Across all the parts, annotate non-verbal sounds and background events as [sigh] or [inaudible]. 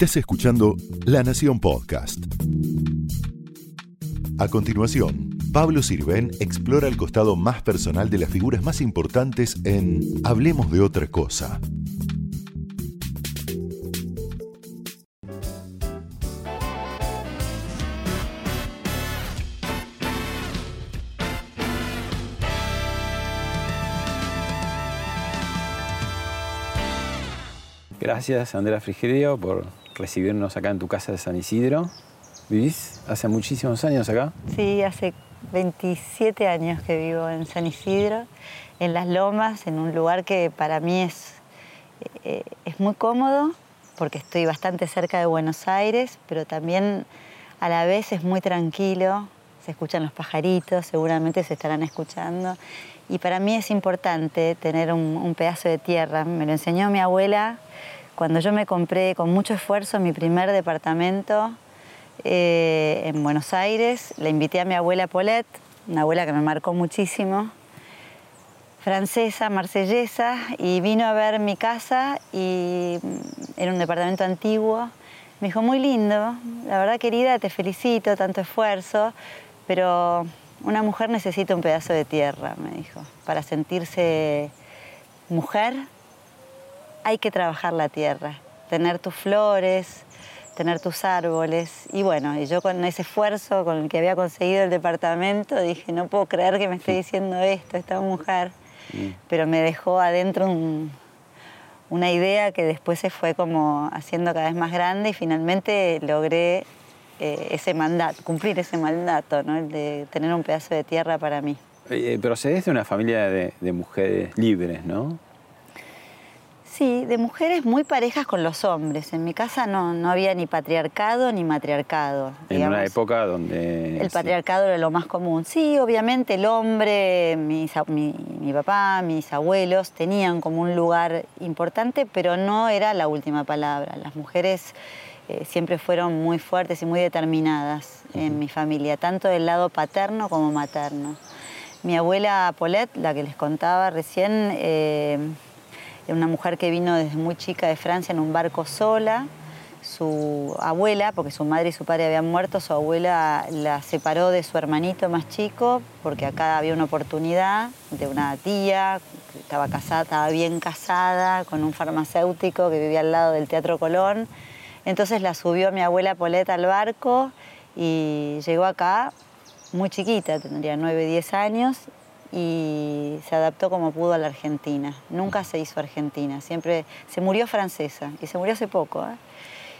Estás escuchando La Nación Podcast. A continuación, Pablo Sirven explora el costado más personal de las figuras más importantes en Hablemos de otra cosa. Gracias, Andrea Frigerio, por recibirnos acá en tu casa de San Isidro. ¿Vivís hace muchísimos años acá? Sí, hace 27 años que vivo en San Isidro, en Las Lomas, en un lugar que para mí es, eh, es muy cómodo, porque estoy bastante cerca de Buenos Aires, pero también a la vez es muy tranquilo, se escuchan los pajaritos, seguramente se estarán escuchando. Y para mí es importante tener un, un pedazo de tierra. Me lo enseñó mi abuela cuando yo me compré con mucho esfuerzo mi primer departamento eh, en Buenos Aires. Le invité a mi abuela Paulette, una abuela que me marcó muchísimo, francesa, marsellesa, y vino a ver mi casa y era un departamento antiguo. Me dijo, muy lindo, la verdad querida, te felicito, tanto esfuerzo, pero una mujer necesita un pedazo de tierra, me dijo, para sentirse mujer hay que trabajar la tierra, tener tus flores, tener tus árboles. Y bueno, y yo con ese esfuerzo con el que había conseguido el departamento, dije, no puedo creer que me esté diciendo esto, esta mujer. Mm. Pero me dejó adentro una idea que después se fue como haciendo cada vez más grande y finalmente logré eh, ese mandato, cumplir ese mandato, ¿no? el de tener un pedazo de tierra para mí. Eh, procedes de una familia de, mujeres libres, ¿no? Sí, de mujeres muy parejas con los hombres. En mi casa no, no había ni patriarcado ni matriarcado. En una época donde... El patriarcado era lo más común. Sí, obviamente el hombre, mi, mi, papá, mis abuelos tenían como un lugar importante, pero no era la última palabra. Las mujeres eh, siempre fueron muy fuertes y muy determinadas en mi familia, tanto del lado paterno como materno. Mi abuela Paulette, la que les contaba recién, eh, una mujer que vino desde muy chica de Francia en un barco sola. Su abuela, porque su madre y su padre habían muerto, su abuela la separó de su hermanito más chico, porque acá había una oportunidad de una tía, que estaba casada, estaba bien casada, con un farmacéutico que vivía al lado del Teatro Colón entonces la subió mi abuela Poleta al barco y llegó acá muy chiquita, tendría 9, 10 años, y se adaptó como pudo a la Argentina. Nunca se hizo argentina, siempre se murió francesa y se murió hace poco. ¿eh?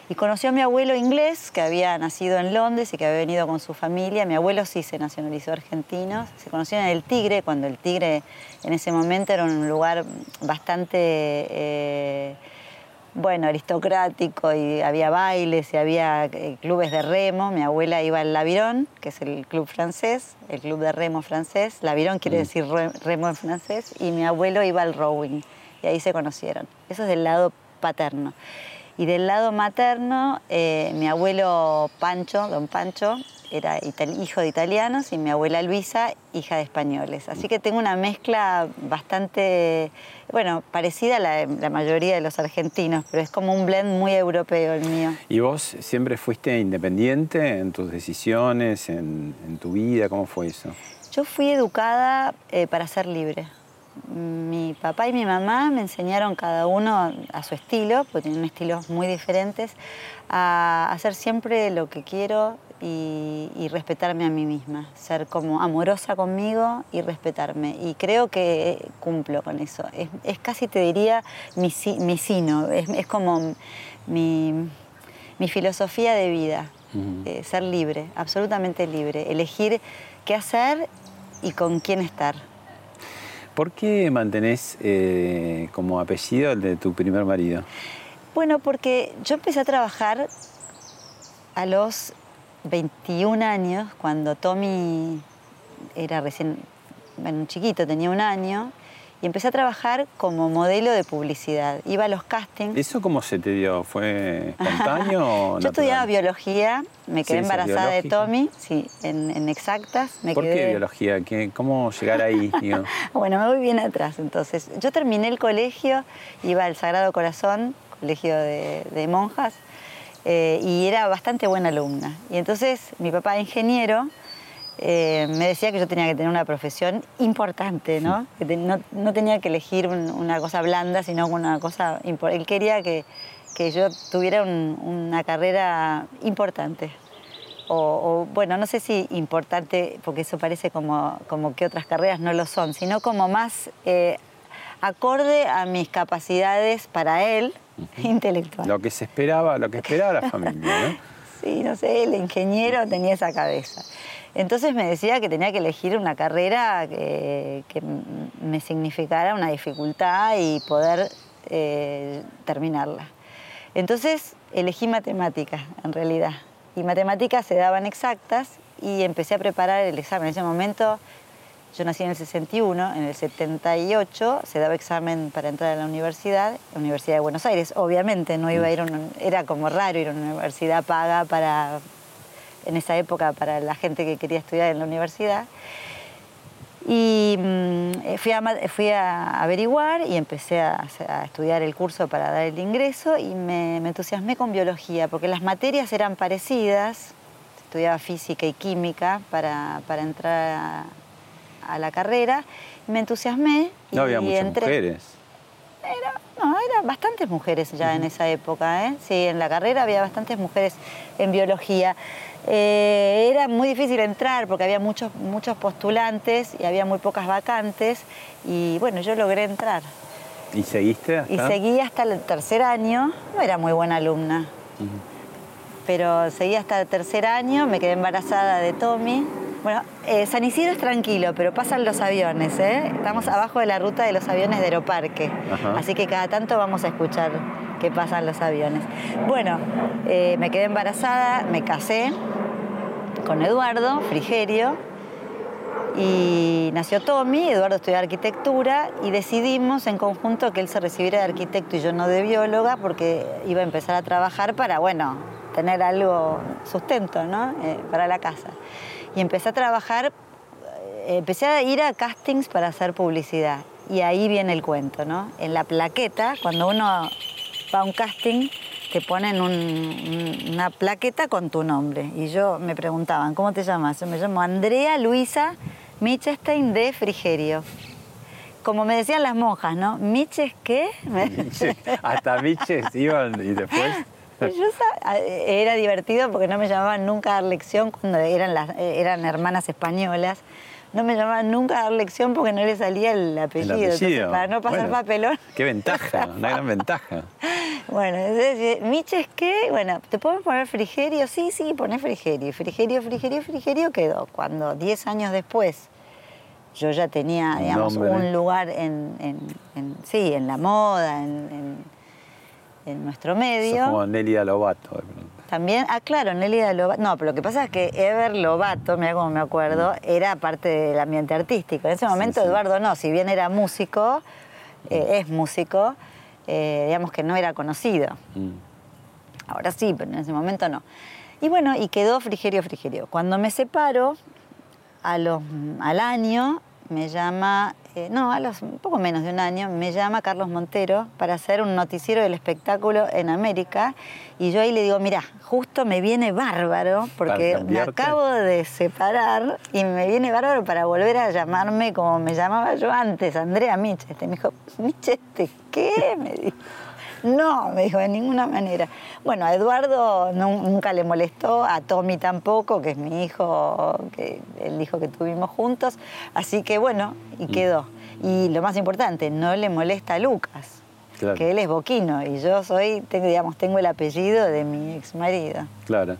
Y conoció a mi abuelo inglés, que había nacido en Londres y que había venido con su familia. Mi abuelo sí se nacionalizó argentino. Se conocieron en el Tigre, cuando el Tigre en ese momento era un lugar bastante... Eh, bueno, aristocrático y había bailes y había eh, clubes de remo. Mi abuela iba al Lavirón, que es el club francés, el club de remo francés. Lavirón quiere mm. decir remo en francés. Y mi abuelo iba al rowing y ahí se conocieron. Eso es del lado paterno. Y del lado materno, eh, mi abuelo Pancho, don Pancho, era hijo de italianos y mi abuela Luisa, hija de españoles. Así que tengo una mezcla bastante, bueno, parecida a la, mayoría de los argentinos, pero es como un blend muy europeo el mío. ¿Y vos siempre fuiste independiente en tus decisiones, en, tu vida? ¿Cómo fue eso? Yo fui educada eh, para ser libre. Mi papá y mi mamá me enseñaron cada uno a su estilo, porque tienen estilos muy diferentes, a hacer siempre lo que quiero, y, respetarme a mí misma, ser como amorosa conmigo y respetarme. Y creo que cumplo con eso. Es, casi, te diría, mi, mi sino, es, como mi, filosofía de vida, eh, ser libre, absolutamente libre, elegir qué hacer y con quién estar. ¿Por qué mantenés eh, como apellido el de tu primer marido? Bueno, porque yo empecé a trabajar a los 21 años, cuando Tommy era recién, bueno, chiquito, tenía un año, y empecé a trabajar como modelo de publicidad. Iba a los castings. ¿Eso cómo se te dio? ¿Fue espontáneo [laughs] o Yo estudiaba biología, me quedé embarazada de Tommy, sí, en, exactas. Me ¿Por qué biología? ¿Cómo llegar ahí? [laughs] bueno, me voy bien atrás entonces. Yo terminé el colegio, iba al Sagrado Corazón, colegio de monjas, eh, y era bastante buena alumna. Y entonces mi papá, ingeniero, eh, me decía que yo tenía que tener una profesión importante, ¿no? Que te- no, no tenía que elegir un- una cosa blanda, sino una cosa importante. Él quería que, que yo tuviera un- una carrera importante. O, o, bueno, no sé si importante, porque eso parece como, como que otras carreras no lo son, sino como más eh, acorde a mis capacidades para él, [laughs] intelectual. Lo que se esperaba, lo que esperaba la familia, ¿no? [laughs] Sí, no sé, el ingeniero tenía esa cabeza. Entonces me decía que tenía que elegir una carrera que, que me significara una dificultad y poder eh, terminarla. Entonces elegí matemáticas, en realidad. Y matemáticas se daban exactas y empecé a preparar el examen. En ese momento, yo nací en el 61, en el 78 se daba examen para entrar a la universidad, Universidad de Buenos Aires. Obviamente no iba a ir era como raro ir a una universidad paga para, en esa época, para la gente que quería estudiar en la universidad. Y mm, fui, a, fui a averiguar y empecé a, a estudiar el curso para dar el ingreso y me, me entusiasmé con biología, porque las materias eran parecidas, estudiaba física y química para, para entrar a, la carrera, y me entusiasmé y No había muchas entré. mujeres. No, eran bastantes mujeres ya en esa época, ¿eh? Sí, en la carrera había bastantes mujeres en biología. Eh, era muy difícil entrar porque había muchos, muchos postulantes y había muy pocas vacantes y bueno, yo logré entrar. ¿Y seguiste hasta? Y seguí hasta el tercer año, no era muy buena alumna, pero seguí hasta el tercer año, me quedé embarazada de Tommy. Bueno, eh, San Isidro es tranquilo, pero pasan los aviones, ¿eh? Estamos abajo de la ruta de los aviones de Aeroparque, Ajá. así que cada tanto vamos a escuchar que pasan los aviones. Bueno, eh, me quedé embarazada, me casé con Eduardo Frigerio y nació Tommy, Eduardo estudió arquitectura y decidimos en conjunto que él se recibiera de arquitecto y yo no de bióloga porque iba a empezar a trabajar para, bueno, tener algo sustento, ¿no? Eh, para la casa. Y empecé a trabajar, eh, empecé a ir a castings para hacer publicidad y ahí viene el cuento, ¿no? En la plaqueta, cuando uno va a un casting, te ponen un- un- una plaqueta con tu nombre. Y yo me preguntaban, ¿cómo te llamas? Yo me llamo Andrea Luisa Michestein de Frigerio. Como me decían las monjas, ¿no? ¿Miches qué? [laughs] Miche, hasta Miches iban y después. [laughs] Yo sa- era divertido porque no me llamaban nunca a dar lección cuando eran, las, eran hermanas españolas. No me llamaban nunca a dar lección porque no le salía el apellido. El Entonces, apellido. para no pasar Bueno, papelón. Qué ventaja, una gran ventaja. [laughs] Bueno, entonces, Miches, ¿qué? Bueno, ¿te podemos poner frigerio? Sí, sí, poné frigerio. Frigerio, frigerio, frigerio quedó. Cuando 10 años después yo ya tenía, digamos, nombre. un lugar en, en- en- sí, en la moda, en, en- nuestro Sos medio. como Nelly Lobato. También, ah, claro, Nelly Lobato. No, pero lo que pasa es que Ever Lobato, mira cómo me acuerdo, era parte del ambiente artístico. En ese momento sí. Eduardo no, si bien era músico, eh, es músico, eh, digamos que no era conocido. Mm. Ahora sí, pero en ese momento no. Y bueno, y quedó Frigerio Frigerio. Cuando me separo, a los, al año me llama, eh, no, a los un poco menos de un año, me llama Carlos Montero para hacer un noticiero del espectáculo en América. Y yo ahí le digo, mira, justo me viene bárbaro, porque me acabo de separar y me viene bárbaro para volver a llamarme como me llamaba yo antes, Andrea Micheste. Me dijo, Micheste, ¿qué? Me dijo. No, me dijo, de ninguna manera. Bueno, a Eduardo nu- nunca le molestó, a Tommy tampoco, que es mi hijo, que el hijo que tuvimos juntos. Así que bueno, y quedó. Y lo más importante, no le molesta a Lucas, Claro. que él es boquino y yo soy, tengo, digamos, tengo el apellido de mi ex marido. Claro.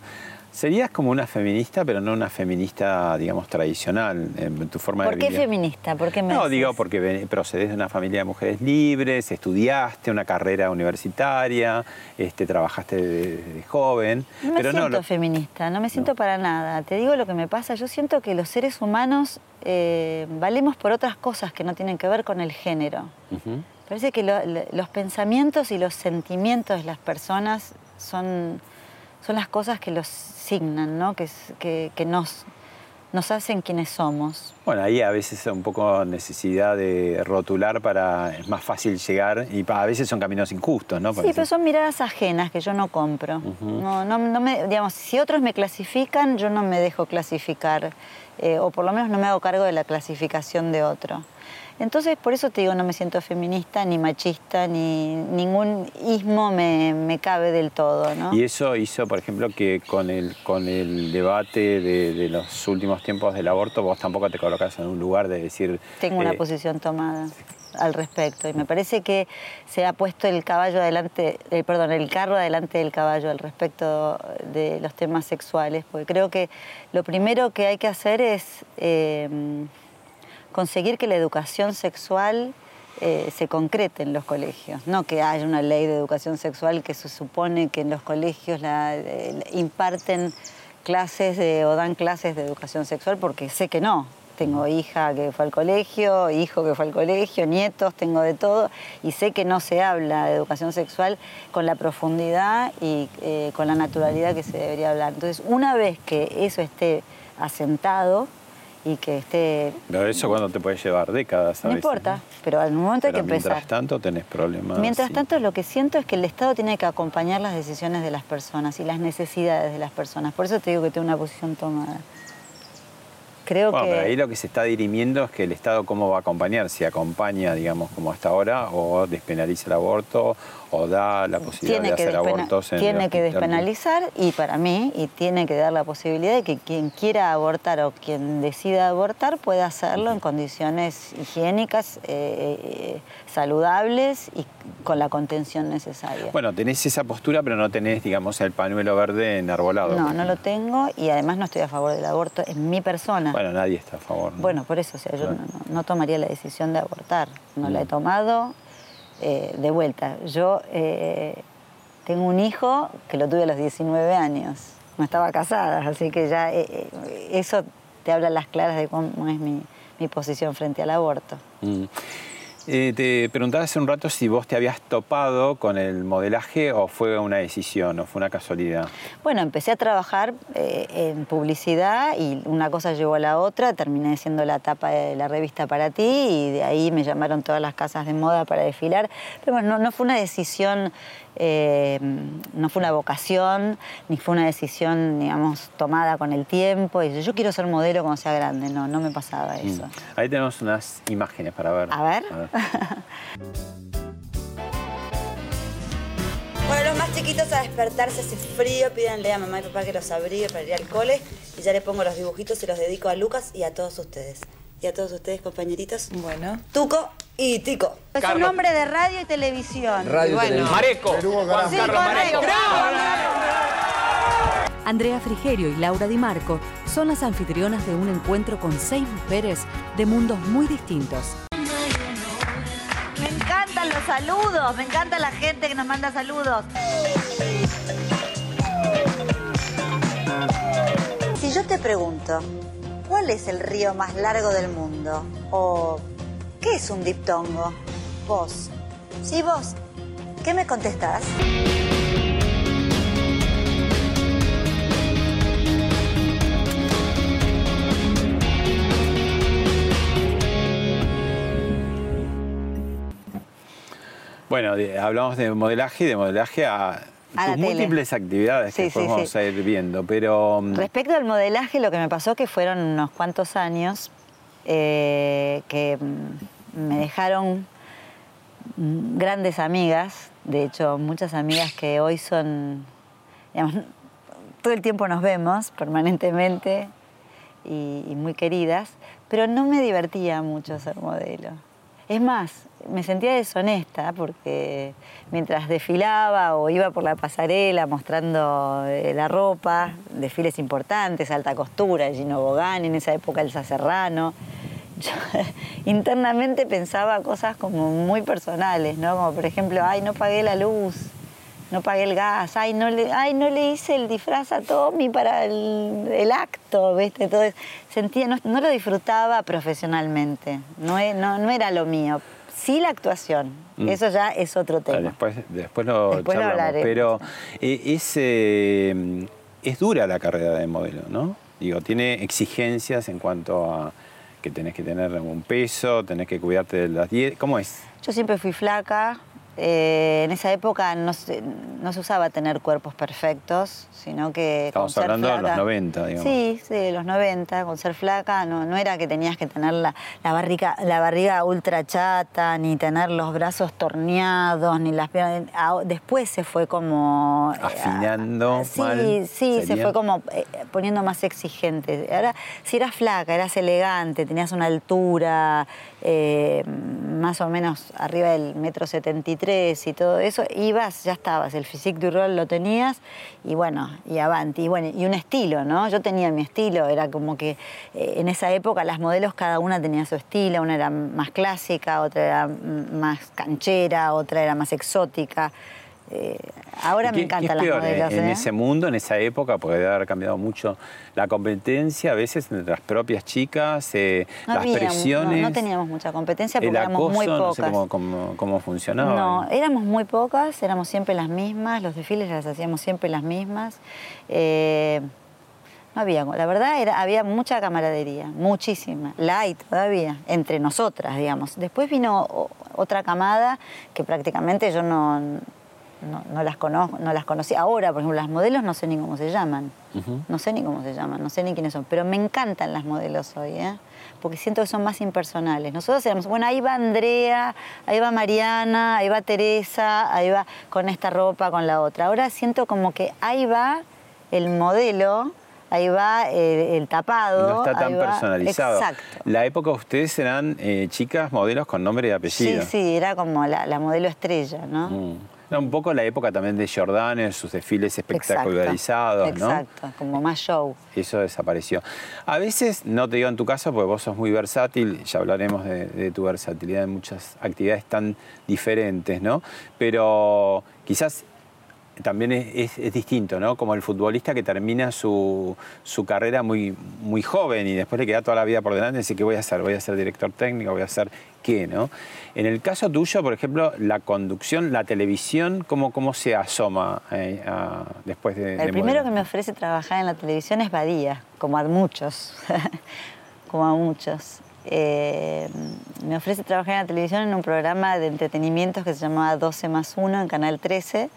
Serías como una feminista, pero no una feminista, digamos, tradicional en tu forma ¿Por de qué vivir. feminista? ¿Por qué me No, digo porque procedes de una familia de mujeres libres, estudiaste una carrera universitaria, este, trabajaste de, de joven. No me pero siento no, lo- feminista, no me siento para nada. Te digo lo que me pasa, yo siento que los seres humanos eh, valemos por otras cosas que no tienen que ver con el género. Parece que lo- los pensamientos y los sentimientos de las personas son, son las cosas que los signan, ¿no? que, que- que nos, nos hacen quienes somos. Bueno, ahí a veces un poco necesidad de rotular para es más fácil llegar y a veces son caminos injustos, ¿no? Sí, pero son miradas ajenas que yo no compro. no, no, no me, digamos, si otros me clasifican, yo no me dejo clasificar, eh, o por lo menos no me hago cargo de la clasificación de otro. Entonces, por eso te digo, no me siento feminista, ni machista, ni ningún ismo me, cabe del todo. ¿no? Y eso hizo, por ejemplo, que con el, con el debate de, los últimos tiempos del aborto, vos tampoco te colocas en un lugar de decir... Tengo una eh, posición tomada al respecto y me parece que se ha puesto el caballo adelante, eh, perdón, el carro adelante del caballo al respecto de los temas sexuales, porque creo que lo primero que hay que hacer es eh, conseguir que la educación sexual eh, se concrete en los colegios, no que haya una ley de educación sexual que se supone que en los colegios la, eh, imparten clases o dan clases de educación sexual, porque sé que no. Tengo hija que fue al colegio, hijo que fue al colegio, nietos, tengo de todo, y sé que no se habla de educación sexual con la profundidad y eh, con la naturalidad que se debería hablar. Entonces, una vez que eso esté asentado, y que esté... Pero eso cuando te puede llevar décadas. no importa, pero al momento hay que empezar. Mientras tanto tenés problemas. Mientras tanto lo que siento es que el Estado tiene que acompañar las decisiones de las personas y las necesidades de las personas. Por eso te digo que tengo una posición tomada. Creo bueno, que... Pero ahí lo que se está dirimiendo es que el Estado cómo va a acompañar, si acompaña, digamos, como hasta ahora, o despenaliza el aborto, o da la posibilidad de hacer abortos en Tiene que despenalizar y para mí, y tiene que dar la posibilidad de que quien quiera abortar o quien decida abortar pueda hacerlo en condiciones higiénicas, eh, eh, saludables y con la contención necesaria. Bueno, tenés esa postura, pero no tenés, digamos, el pañuelo verde enarbolado. No, no lo tengo y además no estoy a favor del aborto en mi persona. Bueno, nadie está a favor. Bueno, por eso, o sea, yo no, tomaría la decisión de abortar. No la he tomado eh, de vuelta. Yo eh, tengo un hijo que lo tuve a los 19 años. No estaba casada, así que ya eh, eso te habla las claras de cómo es mi, posición frente al aborto. Mm. Eh, te preguntaba hace un rato si vos te habías topado con el modelaje o fue una decisión o fue una casualidad. Bueno, empecé a trabajar eh, en publicidad y una cosa llevó a la otra, terminé siendo la tapa de la revista para ti y de ahí me llamaron todas las casas de moda para desfilar. Pero bueno, no, no fue una decisión eh, no fue una vocación, ni fue una decisión, digamos, tomada con el tiempo. Y yo quiero ser modelo cuando sea grande, no, no me pasaba mm. eso. Ahí tenemos unas imágenes para ver. A ver. [laughs] bueno, los más chiquitos a despertarse hace frío, pídanle a mamá y papá que los abrigue para ir al cole. Y ya le pongo los dibujitos y los dedico a Lucas y a todos ustedes. Y a todos ustedes, compañeritos. Bueno. Tuco y Tico. Es un nombre de radio y televisión. Radio bueno. Mareco. Juan Carlos Mareco. Andrea Frigerio y Laura Di Marco son las anfitrionas de un encuentro con seis mujeres de mundos muy distintos. Encantan los saludos, me encanta la gente que nos manda saludos. Si yo te pregunto, ¿cuál es el río más largo del mundo? O ¿Qué es un diptongo? Vos. Sí, vos. ¿Qué me contestás? Bueno, hablamos de modelaje y de modelaje a, múltiples actividades que podemos ir viendo, pero... Mm, Respecto al modelaje, lo que me pasó que fueron unos cuantos años eh, que me dejaron grandes amigas, de hecho muchas amigas que hoy son, [laughs] todo el tiempo nos vemos permanentemente y, muy queridas, pero no me divertía mucho ser modelo. Es más, me sentía deshonesta porque mientras desfilaba o iba por la pasarela mostrando eh, la ropa, desfiles importantes, alta costura, Gino Bogani, en esa época el Serrano, [laughs] yo internamente pensaba cosas como muy personales, ¿no? Como por ejemplo, ay, no pagué la luz, no pagué el gas, ay, no le, ay, no le hice el disfraz a Tommy para el, acto, ¿viste? Entonces, sentía, no, lo disfrutaba profesionalmente, no, no, no era lo mío. Sí la actuación, mm. eso ya es otro tema. después, después lo después charlamos, pero eh, es, eh, es dura la carrera de modelo, ¿no? Digo, ¿tiene exigencias en cuanto a que tenés que tener un peso, tenés que cuidarte de las dietas? ¿Cómo es? Yo siempre fui flaca, eh, en esa época no se, no se, usaba tener cuerpos perfectos, sino que... Estamos hablando de los 90, digamos. Sí, sí, de los 90, con ser flaca no, no era que tenías que tener la, la, barriga, la barriga ultra chata, ni tener los brazos torneados, ni las piernas... Después se fue como... Eh, Afinando. sí, mal, sí, se fue como eh, poniendo más exigente. Ahora, si eras flaca, eras elegante, tenías una altura eh, más o menos arriba del metro 73 y todo eso, ibas, ya estabas, el physique du rol lo tenías y bueno, y avanti, y bueno, y un estilo, ¿no? Yo tenía mi estilo, era como que eh, en esa época las modelos cada una tenía su estilo, una era más clásica, otra era más canchera, otra era más exótica. Eh, ahora me encantan las modelos. En ¿eh? ese mundo, en esa época, porque debe haber cambiado mucho la competencia, a veces entre las propias chicas, eh, no las presiones. No, no, teníamos mucha competencia porque éramos muy pocas. No sé cómo, cómo, cómo, funcionaba. No, éramos muy pocas, éramos siempre las mismas, los desfiles las hacíamos siempre las mismas. Eh, no había, la verdad era, había mucha camaradería, muchísima, light todavía, entre nosotras, digamos. Después vino otra camada que prácticamente yo no no, no, las conozco, no las conocí. Ahora, por ejemplo, las modelos no sé ni cómo se llaman. Uh -huh. No sé ni cómo se llaman, no sé ni quiénes son. Pero me encantan las modelos hoy, ¿eh? porque siento que son más impersonales. Nosotros éramos, bueno, ahí va Andrea, ahí va Mariana, ahí va Teresa, ahí va con esta ropa, con la otra. Ahora siento como que ahí va el modelo ahí va el, el, tapado. No está tan personalizado. Exacto. La época ustedes eran eh, chicas, modelos con nombre y apellido. Sí, sí, era como la, la modelo estrella, ¿no? Mm. Era un poco la época también de Jordan en sus desfiles espectacularizados, exacto, ¿no? Exacto, como más show. Eso desapareció. A veces, no te digo en tu caso, porque vos sos muy versátil, ya hablaremos de, de tu versatilidad en muchas actividades tan diferentes, ¿no? Pero quizás también es, es, es, distinto, ¿no? Como el futbolista que termina su, su, carrera muy, muy joven y después le queda toda la vida por delante y dice, ¿qué voy a hacer? ¿Voy a ser director técnico? ¿Voy a hacer qué? ¿no? En el caso tuyo, por ejemplo, la conducción, la televisión, ¿cómo, cómo se asoma eh, a, después de El de primero que me ofrece trabajar en la televisión es Badía, como a muchos, [laughs] como a muchos. Eh, me ofrece trabajar en la televisión en un programa de entretenimientos que se llamaba 12 más 1 en Canal 13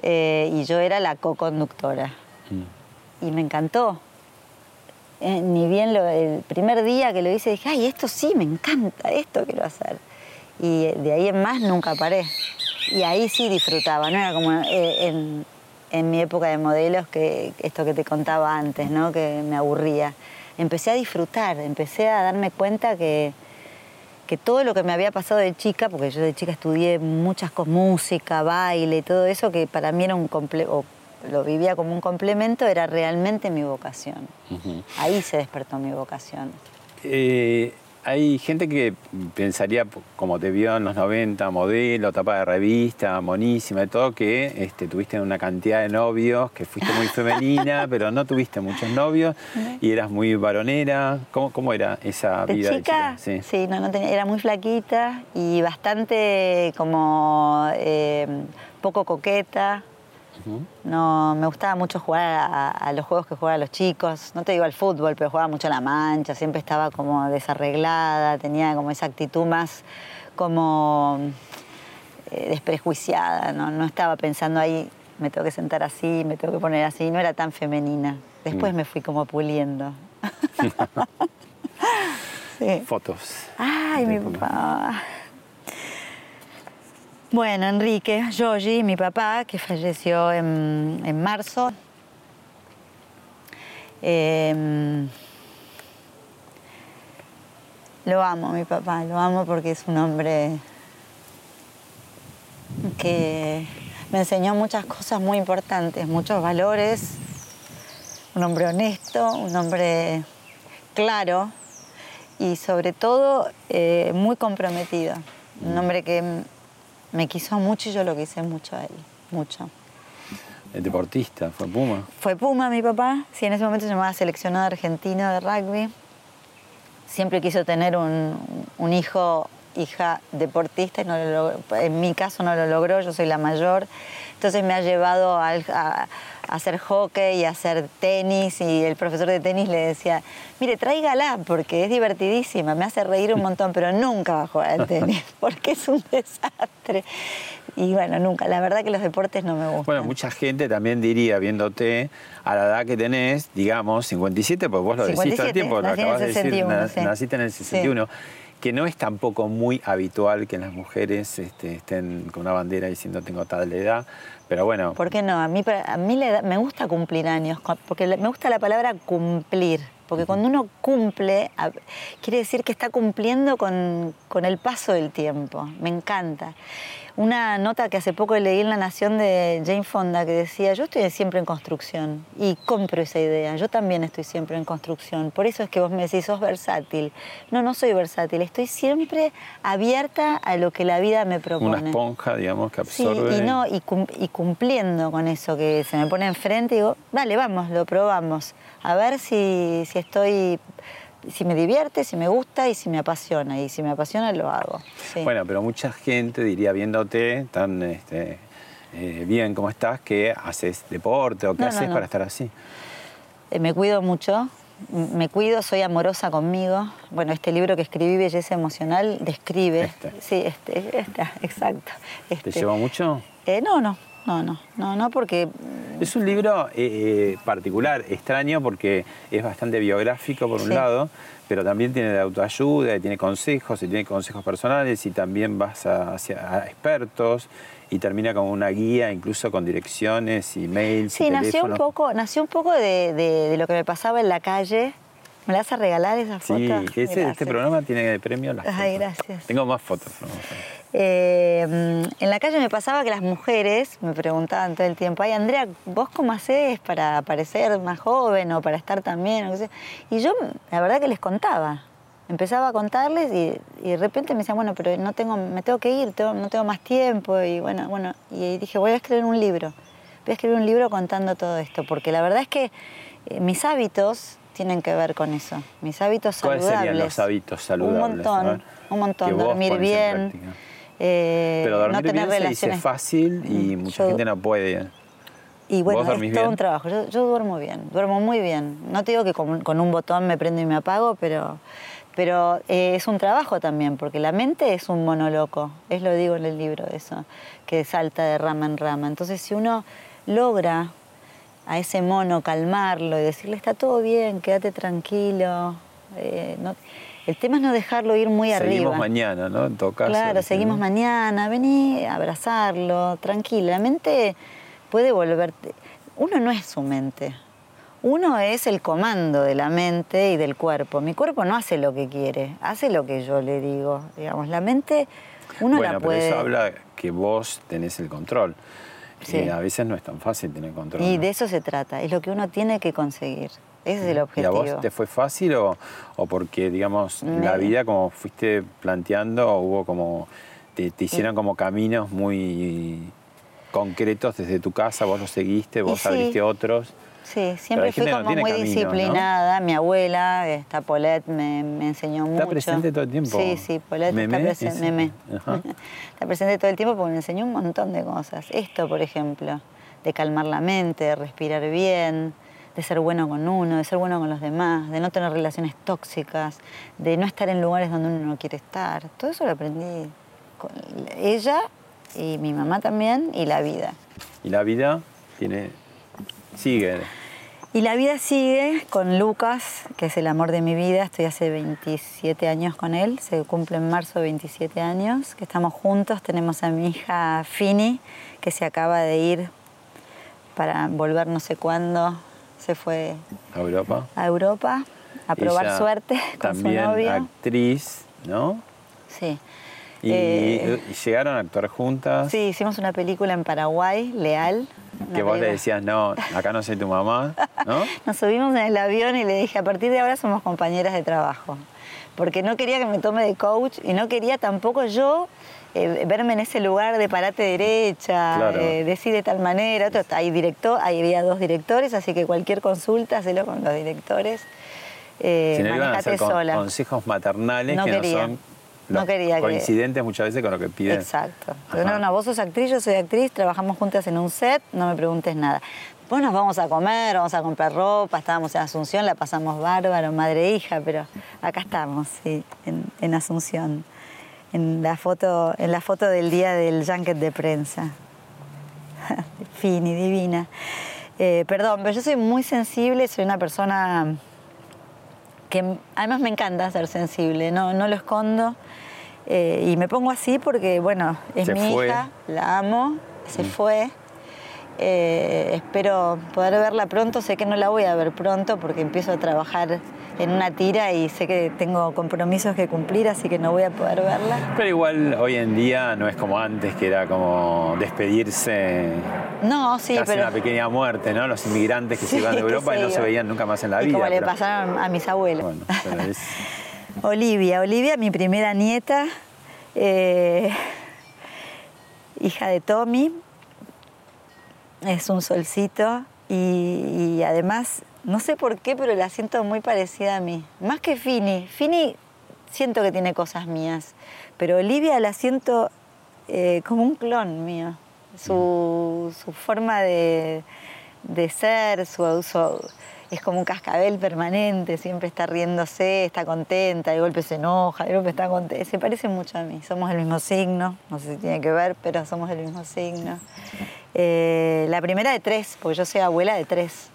eh, y yo era la co-conductora. Mm. Y me encantó. Eh, ni bien lo, el primer día que lo hice dije, ay, esto sí, me encanta, esto quiero hacer. Y de ahí en más nunca paré. Y ahí sí disfrutaba, no era como eh, en, en, mi época de modelos, que esto que te contaba antes, ¿no? que me aburría. Empecé a disfrutar, empecé a darme cuenta que, que todo lo que me había pasado de chica, porque yo de chica estudié muchas cosas, música, baile, todo eso que para mí era un complejo, lo vivía como un complemento, era realmente mi vocación. Uh -huh. Ahí se despertó mi vocación. Eh, hay gente que pensaría, como te vio en los 90, modelo, tapa de revista, monísima y todo, que este, tuviste una cantidad de novios, que fuiste muy femenina, [laughs] pero no tuviste muchos novios y eras muy varonera. ¿Cómo, cómo era esa ¿De vida chica? de chica? Sí, sí no, no tenía, era muy flaquita y bastante como eh, poco coqueta. No, me gustaba mucho jugar a, a, los juegos que juegan los chicos. No te digo al fútbol, pero jugaba mucho a la mancha. Siempre estaba como desarreglada, tenía como esa actitud más como eh, desprejuiciada. ¿no? no estaba pensando ahí, me tengo que sentar así, me tengo que poner así. No era tan femenina. Después mm. me fui como puliendo. [laughs] [laughs] sí. Fotos. Ay, mi papá. Bueno, Enrique, Yogi, mi papá, que falleció en, en marzo. Eh, lo amo, mi papá, lo amo porque es un hombre que me enseñó muchas cosas muy importantes, muchos valores, un hombre honesto, un hombre claro y sobre todo eh, muy comprometido, un hombre que me quiso mucho y yo lo quise mucho a él, mucho. ¿El deportista? ¿Fue Puma? Fue Puma mi papá, sí, en ese momento se llamaba seleccionado argentino de rugby. Siempre quiso tener un, un hijo hija deportista y no lo en mi caso no lo logró, yo soy la mayor. Entonces me ha llevado a, a, hacer hockey y hacer tenis y el profesor de tenis le decía, mire, tráigala porque es divertidísima, me hace reír un montón, pero nunca va a jugar al tenis [laughs] porque es un desastre. Y bueno, nunca, la verdad que los deportes no me gustan. Bueno, mucha gente también diría, viéndote a la edad que tenés, digamos, 57, pues vos lo decís todo el tiempo, lo acabas de decir, naciste en el 61. que no es tampoco muy habitual que las mujeres este, estén con una bandera diciendo tengo tal edad, pero bueno. ¿Por qué no? A mí, a mí me gusta cumplir años, porque me gusta la palabra cumplir. Porque cuando uno cumple, quiere decir que está cumpliendo con, con el paso del tiempo. Me encanta una nota que hace poco leí en La Nación de Jane Fonda que decía, yo estoy siempre en construcción y compro esa idea, yo también estoy siempre en construcción, por eso es que vos me decís, sos versátil. No, no soy versátil, estoy siempre abierta a lo que la vida me propone. Una esponja, digamos, que absorbe. Sí, y, no, y, cumpliendo con eso que se me pone enfrente, digo, dale, vamos, lo probamos, a ver si, si estoy si me divierte, si me gusta y si me apasiona. Y si me apasiona, lo hago. Bueno, pero mucha gente diría, viéndote tan este, eh, bien como estás, que haces deporte o qué haces para estar así. Eh, me cuido mucho, me cuido, soy amorosa conmigo. Bueno, este libro que escribí, Belleza Emocional, describe. Este. Sí, este, este exacto. ¿Te este. llevó mucho? Eh, no, no, no, no, no, no, porque... Es un libro eh, eh, particular, extraño, porque es bastante biográfico por un lado, pero también tiene de autoayuda, y tiene consejos, y tiene consejos personales, y también vas hacia expertos, y termina como una guía, incluso con direcciones y mails. Sí, nació un poco, nació un poco de, lo que me pasaba en la calle. ¿Me la vas a regalar esa foto? Sí, este programa tiene de premio las Ay, gracias. Tengo más fotos. Eh, en la calle me pasaba que las mujeres me preguntaban todo el tiempo, ay Andrea, ¿vos cómo haces para parecer más joven o para estar también? Y yo la verdad que les contaba. Empezaba a contarles y, de repente me decían, bueno, pero no tengo, me tengo que ir, no tengo más tiempo. Y bueno, bueno, y dije, voy a escribir un libro. Voy a escribir un libro contando todo esto, porque la verdad es que eh, mis hábitos tienen que ver con eso. Mis hábitos saludables. ¿Cuáles serían los hábitos saludables? Un montón, un montón. Dormir bien eh, Pero dormir no tener bien relaciones. se dice fácil y mm, mucha gente no puede. Y bueno, es todo un trabajo. Yo, duermo bien, duermo muy bien. No te digo que con, un botón me prendo y me apago, pero, pero eh, es un trabajo también, porque la mente es un monoloco. Es lo digo en el libro, eso, que salta de rama en rama. Entonces, si uno logra a ese mono calmarlo y decirle, está todo bien, quédate tranquilo, eh, no, el tema es no dejarlo ir muy arriba. Seguimos mañana, ¿no? En todo caso. Claro, seguimos mañana, vení a abrazarlo, tranquila. La mente puede volverte. Uno no es su mente. Uno es el comando de la mente y del cuerpo. Mi cuerpo no hace lo que quiere, hace lo que yo le digo. Digamos, la mente uno la puede. Pero eso habla que vos tenés el control. Sí. Eh, a veces no es tan fácil tener control. Y de eso se trata, es lo que uno tiene que conseguir. Ese es el objetivo. ¿Y a vos te fue fácil o, porque, digamos, la vida como fuiste planteando, hubo como, te, hicieron como caminos muy concretos desde tu casa, vos los seguiste, vos abriste otros? Sí, siempre fui como muy disciplinada. Mi abuela, esta Paulette, me, enseñó mucho. ¿Está presente todo el tiempo? Sí, sí, Paulette está presente. [laughs] está presente todo el tiempo porque me enseñó un montón de cosas. Esto, por ejemplo, de calmar la mente, de respirar bien, de ser bueno con uno, de ser bueno con los demás, de no tener relaciones tóxicas, de no estar en lugares donde uno no quiere estar. Todo eso lo aprendí con ella y mi mamá también y la vida. Y la vida tiene sigue. Y la vida sigue con Lucas, que es el amor de mi vida. Estoy hace 27 años con él. Se cumple en marzo 27 años que estamos juntos. Tenemos a mi hija Fini, que se acaba de ir para volver no sé cuándo se fue a Europa, a, Europa, a probar suerte [laughs] con su novio. actriz, ¿no? Sí. Eh, y, llegaron a actuar juntas. Sí, hicimos una película en Paraguay, Leal. Que vos le decías, no, acá no soy tu mamá, ¿no? [laughs] Nos subimos en el avión y le dije, a partir de ahora somos compañeras de trabajo. Porque no quería que me tome de coach y no quería tampoco yo eh, verme en ese lugar de parate derecha, eh, decir de tal manera. Otro, hay director, ahí había dos directores, así que cualquier consulta, hacelo con los directores. Eh, si no iban a hacer consejos maternales que no son no quería que... Coincidentes muchas veces con lo que piden. Exacto. Ajá. No, no, vos sos actriz, yo soy actriz, trabajamos juntas en un set, no me preguntes nada. Después nos vamos a comer, vamos a comprar ropa, estábamos en Asunción, la pasamos bárbaro, madre e hija, pero acá estamos, sí, en, en Asunción, en la, foto, en la foto del día del junket de prensa. [laughs] Fini, divina. Eh, perdón, pero yo soy muy sensible, soy una persona que además me encanta ser sensible, no, no lo escondo. Eh, y me pongo así porque, bueno, es Se mi fue. hija, la amo, se fue. Eh, espero poder verla pronto, sé que no la voy a ver pronto porque empiezo a trabajar en una tira y sé que tengo compromisos que cumplir, así que no voy a poder verla. Pero igual hoy en día no es como antes, que era como despedirse, No, sí, casi pero... una pequeña muerte, ¿no? Los inmigrantes que [laughs] se Sí, iban de Europa se y no se veían nunca más en la y vida. como le pasaron a mis abuelos. Bueno, pero es- [laughs] Olivia, Olivia, mi primera nieta, eh, hija de Tommy, es un solcito y, y además, no sé por qué, pero la siento muy parecida a mí. Más que Fini. Fini siento que tiene cosas mías, pero Olivia la siento eh, como un clon mío. Su, su forma de, de ser, su, su- es como un cascabel permanente, siempre está riéndose, está contenta, de golpe se enoja, de golpe está contenta. Se parece mucho a mí, somos el mismo signo, no sé si tiene que ver, pero somos el mismo signo. Eh, la primera de tres, porque yo soy abuela de tres.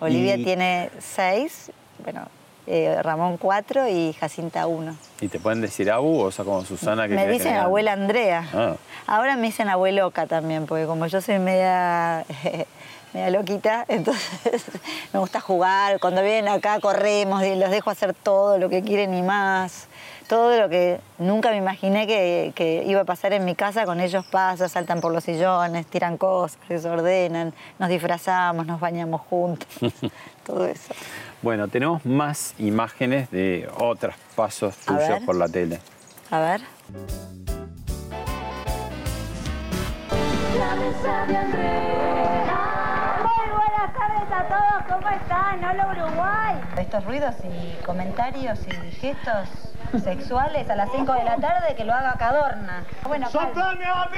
Olivia Y- tiene seis, bueno, eh, Ramón cuatro y Jacinta uno. ¿Y te pueden decir abu o sea, como Susana que Me dicen abuela Andrea. Ah. Ahora me dicen abueloca también, porque como yo soy media, [laughs] media loquita, [laughs] entonces me gusta jugar. Cuando vienen acá corremos los dejo hacer todo lo que quieren y más. Todo lo que nunca me imaginé que, que iba a pasar en mi casa, con ellos pasa, saltan por los sillones, tiran cosas, desordenan, nos disfrazamos, nos bañamos juntos, [laughs] todo eso. Bueno, tenemos más imágenes de otros pasos tuyos por la tele. A ver. La mesa de Andrea. Muy buenas tardes a todos, ¿cómo están? Hola Uruguay. Estos ruidos y comentarios y gestos sexuales a las 5 de la tarde que lo haga Cadorna. Bueno, ¡Soplame a [laughs]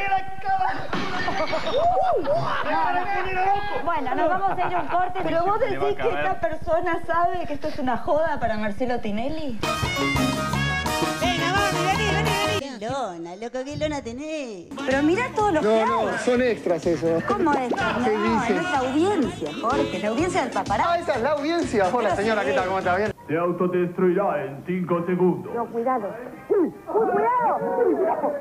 bueno, nos vamos a ir a un corte. Pero vos decís que esta persona sabe que esto es una joda para Marcelo Tinelli. Lona, loco, qué lona tenés. Pero mira todos los que No, no, son extras eso. ¿Cómo es? No, es la audiencia, Jorge, la audiencia del Ah, paparazzi. esa es la audiencia. Hola señora, ¿qué tal? ¿Cómo está? ¿Bien? Te autodestruirá en 5 segundos. No, cuidado. ¡Uy, cuidado!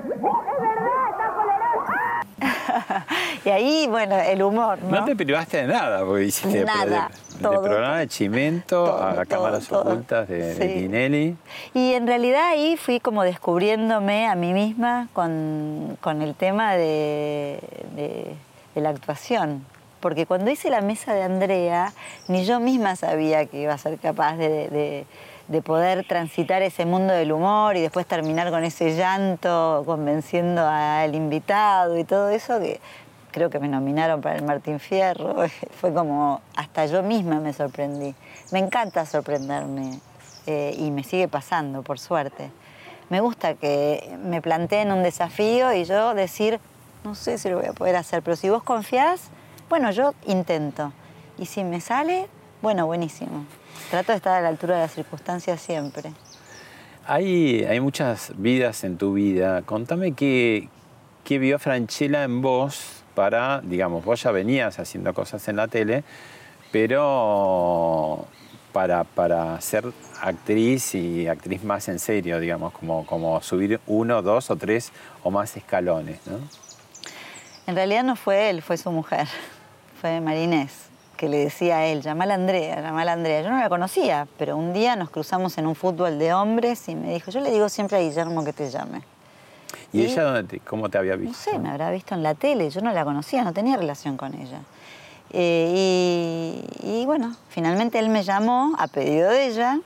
¡Es verdad! ¡Está colorado! [laughs] y ahí, bueno, el humor, ¿no? No te privaste de nada, porque hiciste Nada, de, de todo. programa de Chimento Todo, a todo, cámaras todo. ocultas de, de Sí. Tinelli. Y en realidad ahí fui como descubriéndome a mí misma con, con el tema de, de- de la actuación. Porque cuando hice la mesa de Andrea, ni yo misma sabía que iba a ser capaz de, de- de poder transitar ese mundo del humor y después terminar con ese llanto, convenciendo al invitado y todo eso, que creo que me nominaron para el Martín Fierro. [laughs] Fue como, hasta yo misma me sorprendí. Me encanta sorprenderme eh, y me sigue pasando, por suerte. Me gusta que me planteen un desafío y yo decir, no sé si lo voy a poder hacer, pero si vos confiás, bueno, yo intento. Y si me sale, bueno, buenísimo. Trato de estar a la altura de las circunstancias siempre. Hay, hay muchas vidas en tu vida. Contame qué, qué vio Franchella en vos para, digamos, vos ya venías haciendo cosas en la tele, pero para, para ser actriz y actriz más en serio, digamos, como, como subir uno, dos o tres o más escalones, ¿no? En realidad no fue él, fue su mujer, fue Marinés, que le decía a él, llamala Andrea, llamala Andrea. Yo no la conocía, pero un día nos cruzamos en un fútbol de hombres y me dijo, yo le digo siempre a Guillermo que te llame. ¿Y Y- ella dónde te- cómo te había No visto? sé, me habrá visto en la tele, yo no la conocía, no tenía relación con ella. Eh, y, y bueno, finalmente él me llamó a pedido de ella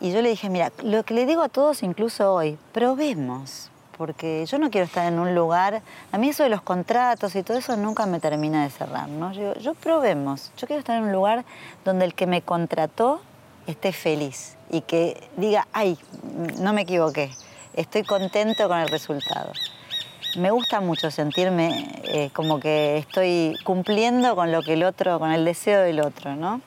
y yo le dije, mira, lo que le digo a todos, incluso hoy, probemos, porque yo no quiero estar en un lugar, a mí eso de los contratos y todo eso nunca me termina de cerrar, ¿no? Yo, probemos, yo quiero estar en un lugar donde el que me contrató esté feliz y que diga, ay, no me equivoqué. estoy contento con el resultado. Me gusta mucho sentirme eh, como que estoy cumpliendo con lo que el otro, con el deseo del otro, ¿no?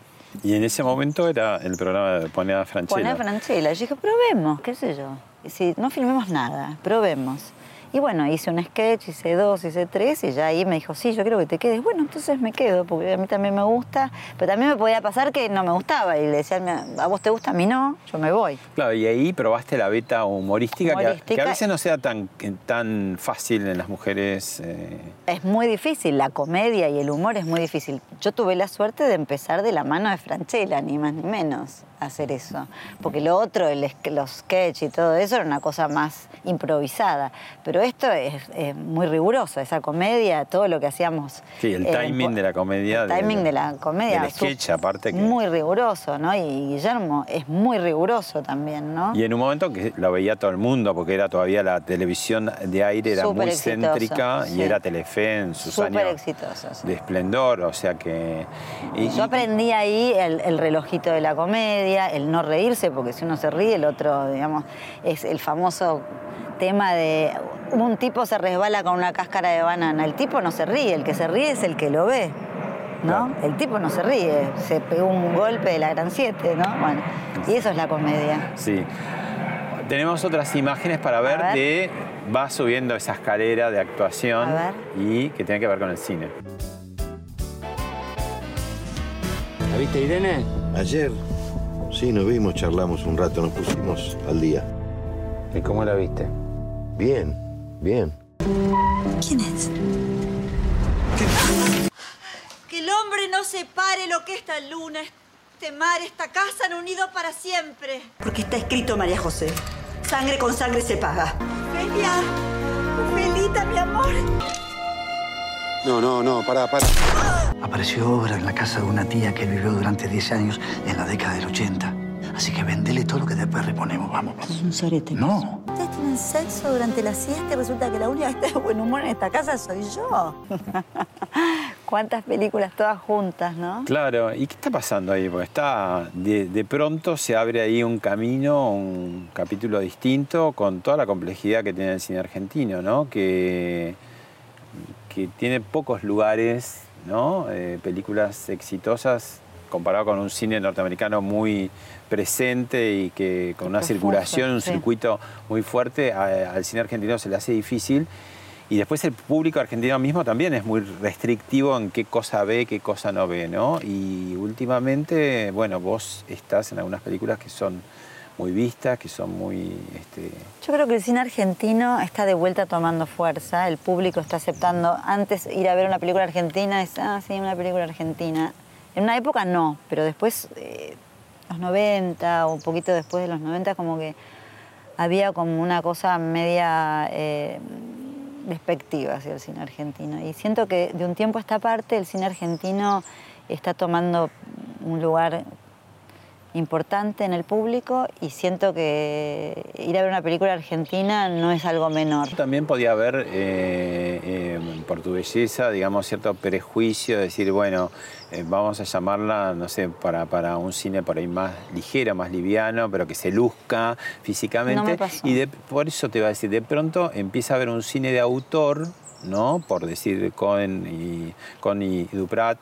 Y en ese momento era el programa de Poner a Franchella. Poner Franchella. Yo dije, probemos, qué sé yo. Si no filmemos nada, probemos. Y bueno, hice un sketch, hice dos, hice tres, y ya ahí me dijo, sí, yo quiero que te quedes. Bueno, entonces me quedo, porque a mí también me gusta, pero también me podía pasar que no me gustaba. Y le decía, a vos te gusta, a mí no, yo me voy. Claro, y ahí probaste la beta humorística, que a- Que, a, veces no sea tan, tan fácil en las mujeres. eh, Es muy difícil, la comedia y el humor es muy difícil. Yo tuve la suerte de empezar de la mano de Franchella, ni más ni menos, hacer eso. Porque lo otro, el, los sketch y todo eso, era una cosa más improvisada. Pero esto es, es muy riguroso, esa comedia, todo lo que hacíamos. Sí, el eh, timing de la comedia, El de- timing de la comedia. su- sketch, aparte que- Muy riguroso, ¿no? Y Guillermo es muy riguroso también, ¿no? Y en un momento que lo veía todo el mundo, porque era todavía la televisión de aire era Súper muy exitoso, céntrica sí. y era Telefe en sus Súper años exitoso, sí. de esplendor, o sea que... y- Yo aprendí ahí el, el relojito de la comedia, el no reírse, porque si uno se ríe, el otro, digamos, es el famoso tema de un tipo se resbala con una cáscara de banana. El tipo no se ríe, el que se ríe es el que lo ve. ¿No? El tipo no se ríe, se pegó un golpe de la gran 7, ¿no? Bueno, y eso es la comedia. Sí. Tenemos otras imágenes para ver, ver. de va subiendo esa escalera de actuación A ver. y que tiene que ver con el cine. ¿La viste, Irene? Ayer, sí, nos vimos, charlamos un rato, nos pusimos al día. ¿Y cómo la viste? Bien, bien. ¿Quién es? Que el hombre no separe lo que esta luna, este mar, esta casa han unido para siempre. Porque está escrito, María José. Sangre con sangre se paga. Felia, Felita, mi amor. No, no, no, pará, pará. Apareció obra en la casa de una tía que vivió durante 10 años en la década del 80. Así que vendele todo lo que después reponemos. Vamos, vamos. Un sorete. No. Ustedes tienen sexo durante la siesta y resulta que la única que está de buen humor en esta casa soy yo. [laughs] Cuántas películas todas juntas, ¿no? Claro, ¿y qué está pasando ahí? Porque está, de, de pronto se abre ahí un camino, un capítulo distinto con toda la complejidad que tiene el cine argentino, ¿no? Que, que tiene pocos lugares, ¿no? Eh, películas exitosas comparado con un cine norteamericano muy presente y que con una circulación, un circuito muy fuerte, a- al cine argentino se le hace difícil. Y después el público argentino mismo también es muy restrictivo en qué cosa ve, qué cosa no ve, ¿no? Y últimamente, bueno, vos estás en algunas películas que son muy vistas, que son muy... Este, Yo creo que el cine argentino está de vuelta tomando fuerza, el público está aceptando. Antes ir a ver una película argentina es, ah, sí, una película argentina. En una época no, pero después, eh, los 90 o un poquito después de los 90, como que había como una cosa media eh, despectiva hacia el cine argentino. Y siento que de un tiempo a esta parte el cine argentino está tomando un lugar importante en el público y siento que ir a ver una película argentina no es algo menor. También podía haber, eh, eh, por tu belleza, digamos, cierto prejuicio, de decir, bueno, eh, vamos a llamarla, no sé, para, para un cine por ahí más ligero, más liviano, pero que se luzca físicamente. No me pasó. Y de- por eso te iba a decir, de pronto empieza a haber un cine de autor, ¿no? Por decir Cohen y, Cohen y Duprat,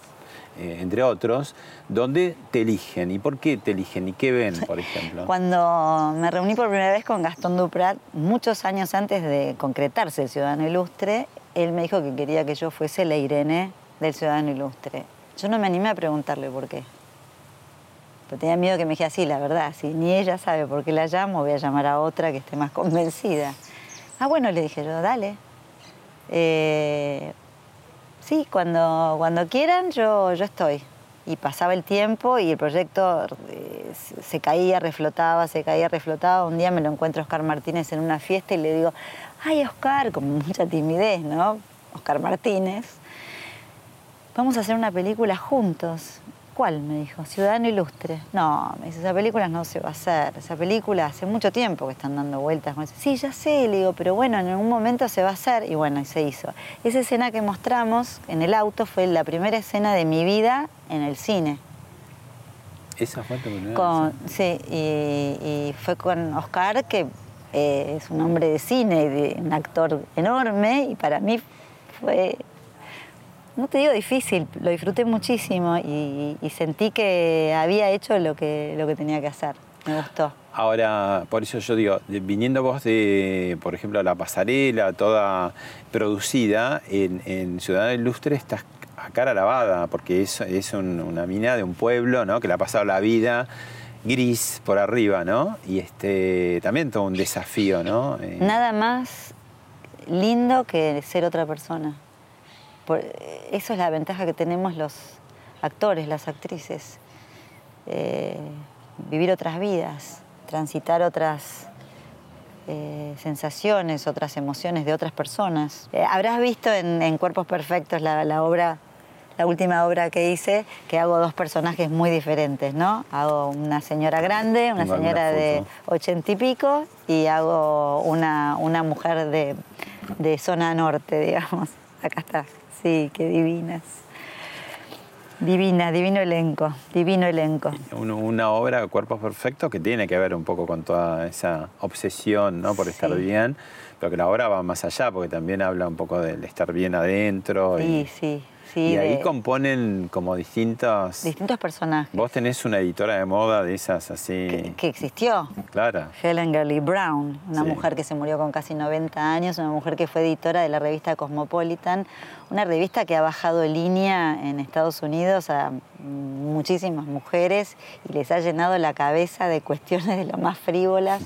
eh, entre otros, donde te eligen. ¿Y por qué te eligen? ¿Y qué ven, por ejemplo? [laughs] Cuando me reuní por primera vez con Gastón Duprat, muchos años antes de concretarse el Ciudadano Ilustre, él me dijo que quería que yo fuese la Irene del Ciudadano Ilustre. Yo no me animé a preguntarle por qué. Pero tenía miedo que me dijera, sí, la verdad, si ni ella sabe por qué la llamo, voy a llamar a otra que esté más convencida. Ah, bueno, le dije yo, dale. Eh, sí, cuando, cuando quieran yo, yo estoy. Y pasaba el tiempo y el proyecto eh, se- caía, reflotaba, se caía, reflotaba. Un día me lo encuentro Oscar Martínez en una fiesta y le digo, ay Oscar, con mucha timidez, ¿no? Oscar Martínez, vamos a hacer una película juntos. ¿Cuál? Me dijo, Ciudadano Ilustre. No, me dice, esa película no se va a hacer. Esa película hace mucho tiempo que están dando vueltas. Sí, ya sé, le digo, pero bueno, en algún momento se va a hacer. Y bueno, y se hizo. Esa escena que mostramos en el auto fue la primera escena de mi vida en el cine. Esa fue tu primera Con, sí, y, y fue con Oscar que eh, es un hombre de cine, de- un actor enorme, y para mí fue, no te digo difícil, lo disfruté muchísimo y, y sentí que había hecho lo que, lo que tenía que hacer. Me gustó. Ahora, por eso yo digo, viniendo vos de, por ejemplo, la pasarela, toda producida, en, en Ciudadano Ilustre estás a cara lavada, porque es, es un- una mina de un pueblo, ¿no? Que le ha pasado la vida gris por arriba, ¿no? Y este también todo un desafío, ¿no? Eh, Nada más lindo que ser otra persona. Por- eso es la ventaja que tenemos los actores, las actrices. Eh, vivir otras vidas, transitar otras eh, sensaciones, otras emociones de otras personas. Eh, habrás visto en, en Cuerpos Perfectos la, la obra, la última obra que hice, que hago dos personajes muy diferentes, ¿no? Hago una señora grande, una señora de ochenta y pico, y hago una, una mujer de, de zona norte, [laughs] digamos. Acá está. Sí, qué divinas. Divina, divino elenco, divino elenco. un- una obra, Cuerpos Perfectos, que tiene que ver un poco con toda esa obsesión ¿no? por estar Sí. bien, pero que la obra va más allá, porque también habla un poco del estar bien adentro. Sí, y, sí, sí. y ahí de- componen como distintos... distintos personajes Vos tenés una editora de moda de esas así... que existió. Clara. Helen Gurley Brown, una Sí. mujer que se murió con casi 90 años, una mujer que fue editora de la revista Cosmopolitan, una revista que ha bajado línea en Estados Unidos a muchísimas mujeres y les ha llenado la cabeza de cuestiones de lo más frívolas.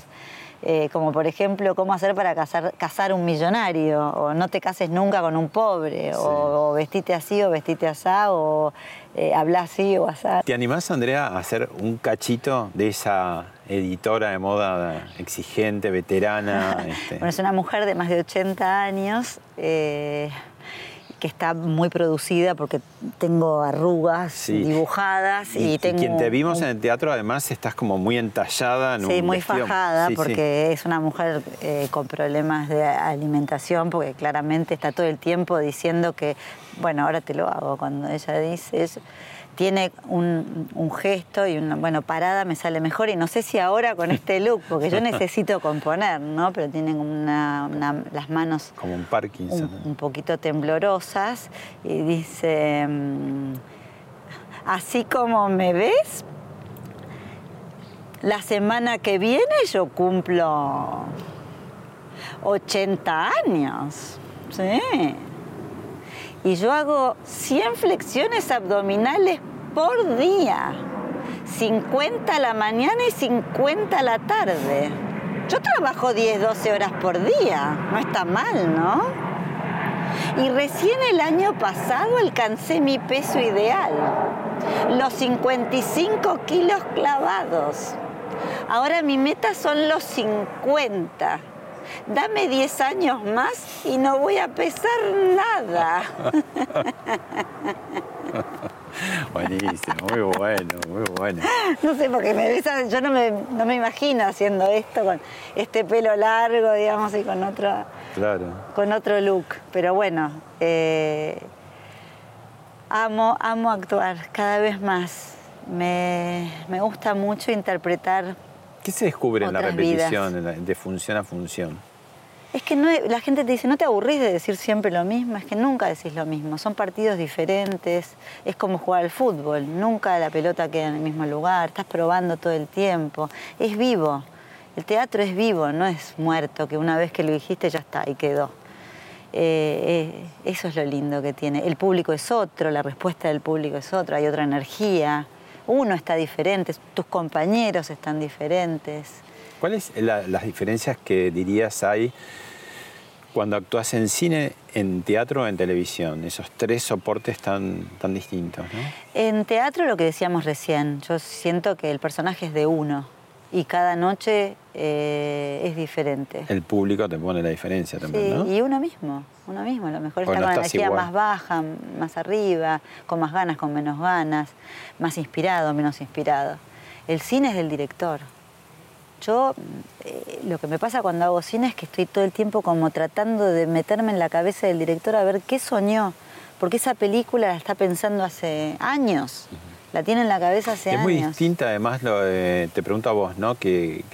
Eh, como por ejemplo cómo hacer para casar, casar un millonario, o no te cases nunca con un pobre, o, o vestite así o vestite asá, o eh, habla así o asá. ¿Te animás, Andrea, a hacer un cachito de esa editora de moda exigente, veterana? [laughs] este? Bueno, es una mujer de más de 80 años eh, que está muy producida porque tengo arrugas Sí. dibujadas y, y, y tengo quien te vimos un- en el teatro, además, estás como muy entallada en Sí, un muy vestido. fajada Sí, sí. porque es una mujer eh, con problemas de alimentación porque claramente está todo el tiempo diciendo que, bueno, ahora te lo hago cuando ella dice eso. Tiene un, un gesto y una, bueno, parada me sale mejor y no sé si ahora con este look, porque yo [laughs] necesito componer, ¿no? Pero tienen una, una- las manos Como un Parkinson. un, un poquito temblorosas y dice, mm, así como me ves, la semana que viene yo cumplo 80 años. Sí. Y yo hago 100 flexiones abdominales por día. 50 a la mañana y 50 a la tarde. Yo trabajo 10, 12 horas por día. No está mal, ¿no? Y recién el año pasado alcancé mi peso ideal. Los 55 kilos clavados. Ahora mi meta son los 50. Dame 10 años más y no voy a pesar nada. [laughs] Buenísimo, muy bueno, muy bueno. No sé, porque me ves, yo no me, no me imagino haciendo esto con este pelo largo, digamos, y con otro, Claro. con otro look. Pero bueno, eh, amo, amo actuar cada vez más. Me, me gusta mucho interpretar. ¿Qué se descubre en la repetición, en la- de función a función? Es que no, la gente te dice, no te aburrís de decir siempre lo mismo, es que nunca decís lo mismo, son partidos diferentes, es como jugar al fútbol, nunca la pelota queda en el mismo lugar, estás probando todo el tiempo, es vivo, el teatro es vivo, no es muerto, que una vez que lo dijiste ya está y quedó. Eh, eh, eso es lo lindo que tiene. El público es otro, la respuesta del público es otra, hay otra energía. Uno está diferente, tus compañeros están diferentes. ¿Cuáles la- las diferencias que dirías hay cuando actúas en cine, en teatro o en televisión? Esos tres soportes tan, tan distintos, ¿no? En teatro lo que decíamos recién, yo siento que el personaje es de uno y cada noche eh, es diferente. El público te pone la diferencia también, Sí, ¿no? y uno mismo, uno mismo, a lo mejor Porque está no con energía igual. más baja, más arriba, con más ganas, con menos ganas, más inspirado, menos inspirado. El cine es del director. Yo, eh, lo que me pasa cuando hago cine es que estoy todo el tiempo como tratando de meterme en la cabeza del director a ver qué soñó, porque esa película la está pensando hace años, la tiene en la cabeza hace es años. muy distinta, además, lo, te pregunto a vos, ¿no? Que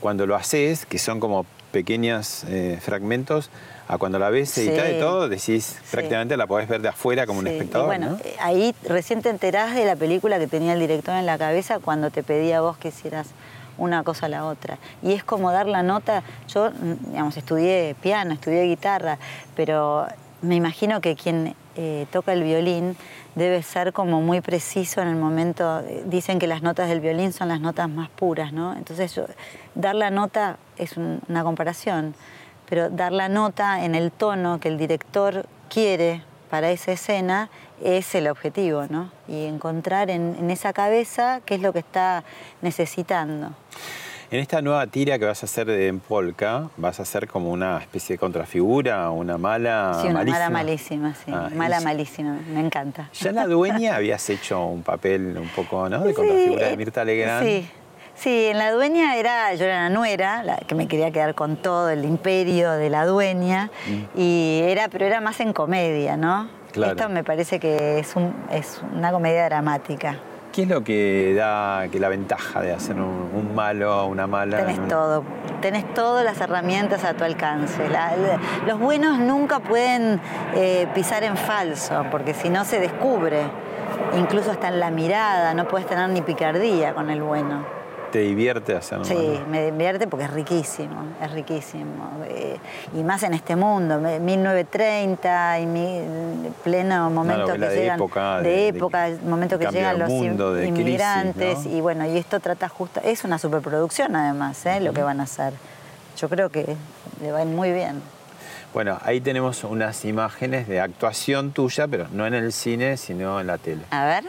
cuando lo haces, que son como pequeños eh, fragmentos a cuando la ves editada Sí. y todo, decís, Sí. prácticamente la podés ver de afuera como un y espectador, bueno, ¿no? eh, ahí recién te enterás de la película que tenía el director en la cabeza cuando te pedía a vos que hicieras una cosa a la otra. Y es como dar la nota. Yo, digamos, estudié piano, estudié guitarra, pero me imagino que quien eh, toca el violín debe ser como muy preciso en el momento. Dicen que las notas del violín son las notas más puras, ¿no? Entonces, dar la nota es un- una comparación, pero dar la nota en el tono que el director quiere para esa escena es el objetivo, ¿no? Y encontrar en, en esa cabeza qué es lo que está necesitando. En esta nueva tira que vas a hacer de- en Polka, vas a hacer como una especie de contrafigura, una mala sí, una malísima. mala malísima, sí. Ah, mala malísima, me encanta. Ya en la dueña habías hecho un papel un poco, ¿no? De contrafigura de Mirta Legrand. Sí, sí, en la dueña era, yo era la nuera, la que me quería quedar con todo el imperio de la dueña, y era, pero era más en comedia, ¿no? Claro. Esto me parece que es, un- es una comedia dramática. ¿Qué es lo que da que la ventaja de hacer un, un malo o una mala? Tenés todo, tenés todas las herramientas a tu alcance. La- la- los buenos nunca pueden eh, pisar en falso, porque si no se descubre, incluso hasta en la mirada, no puedes tener ni picardía con el bueno. ¿Te divierte hacer un Sí, me divierte porque es riquísimo, es riquísimo. Eh, y más en este mundo, me- 1930 y mi pleno momento que de llegan época, de, época, momento que llegan los in- mundo, crisis, inmigrantes ¿no? y bueno, y esto trata justo, es una superproducción además, ¿eh? lo que van a hacer. Yo creo que le va a ir muy bien. Bueno, ahí tenemos unas imágenes de actuación tuya, pero no en el cine, sino en la tele. A ver.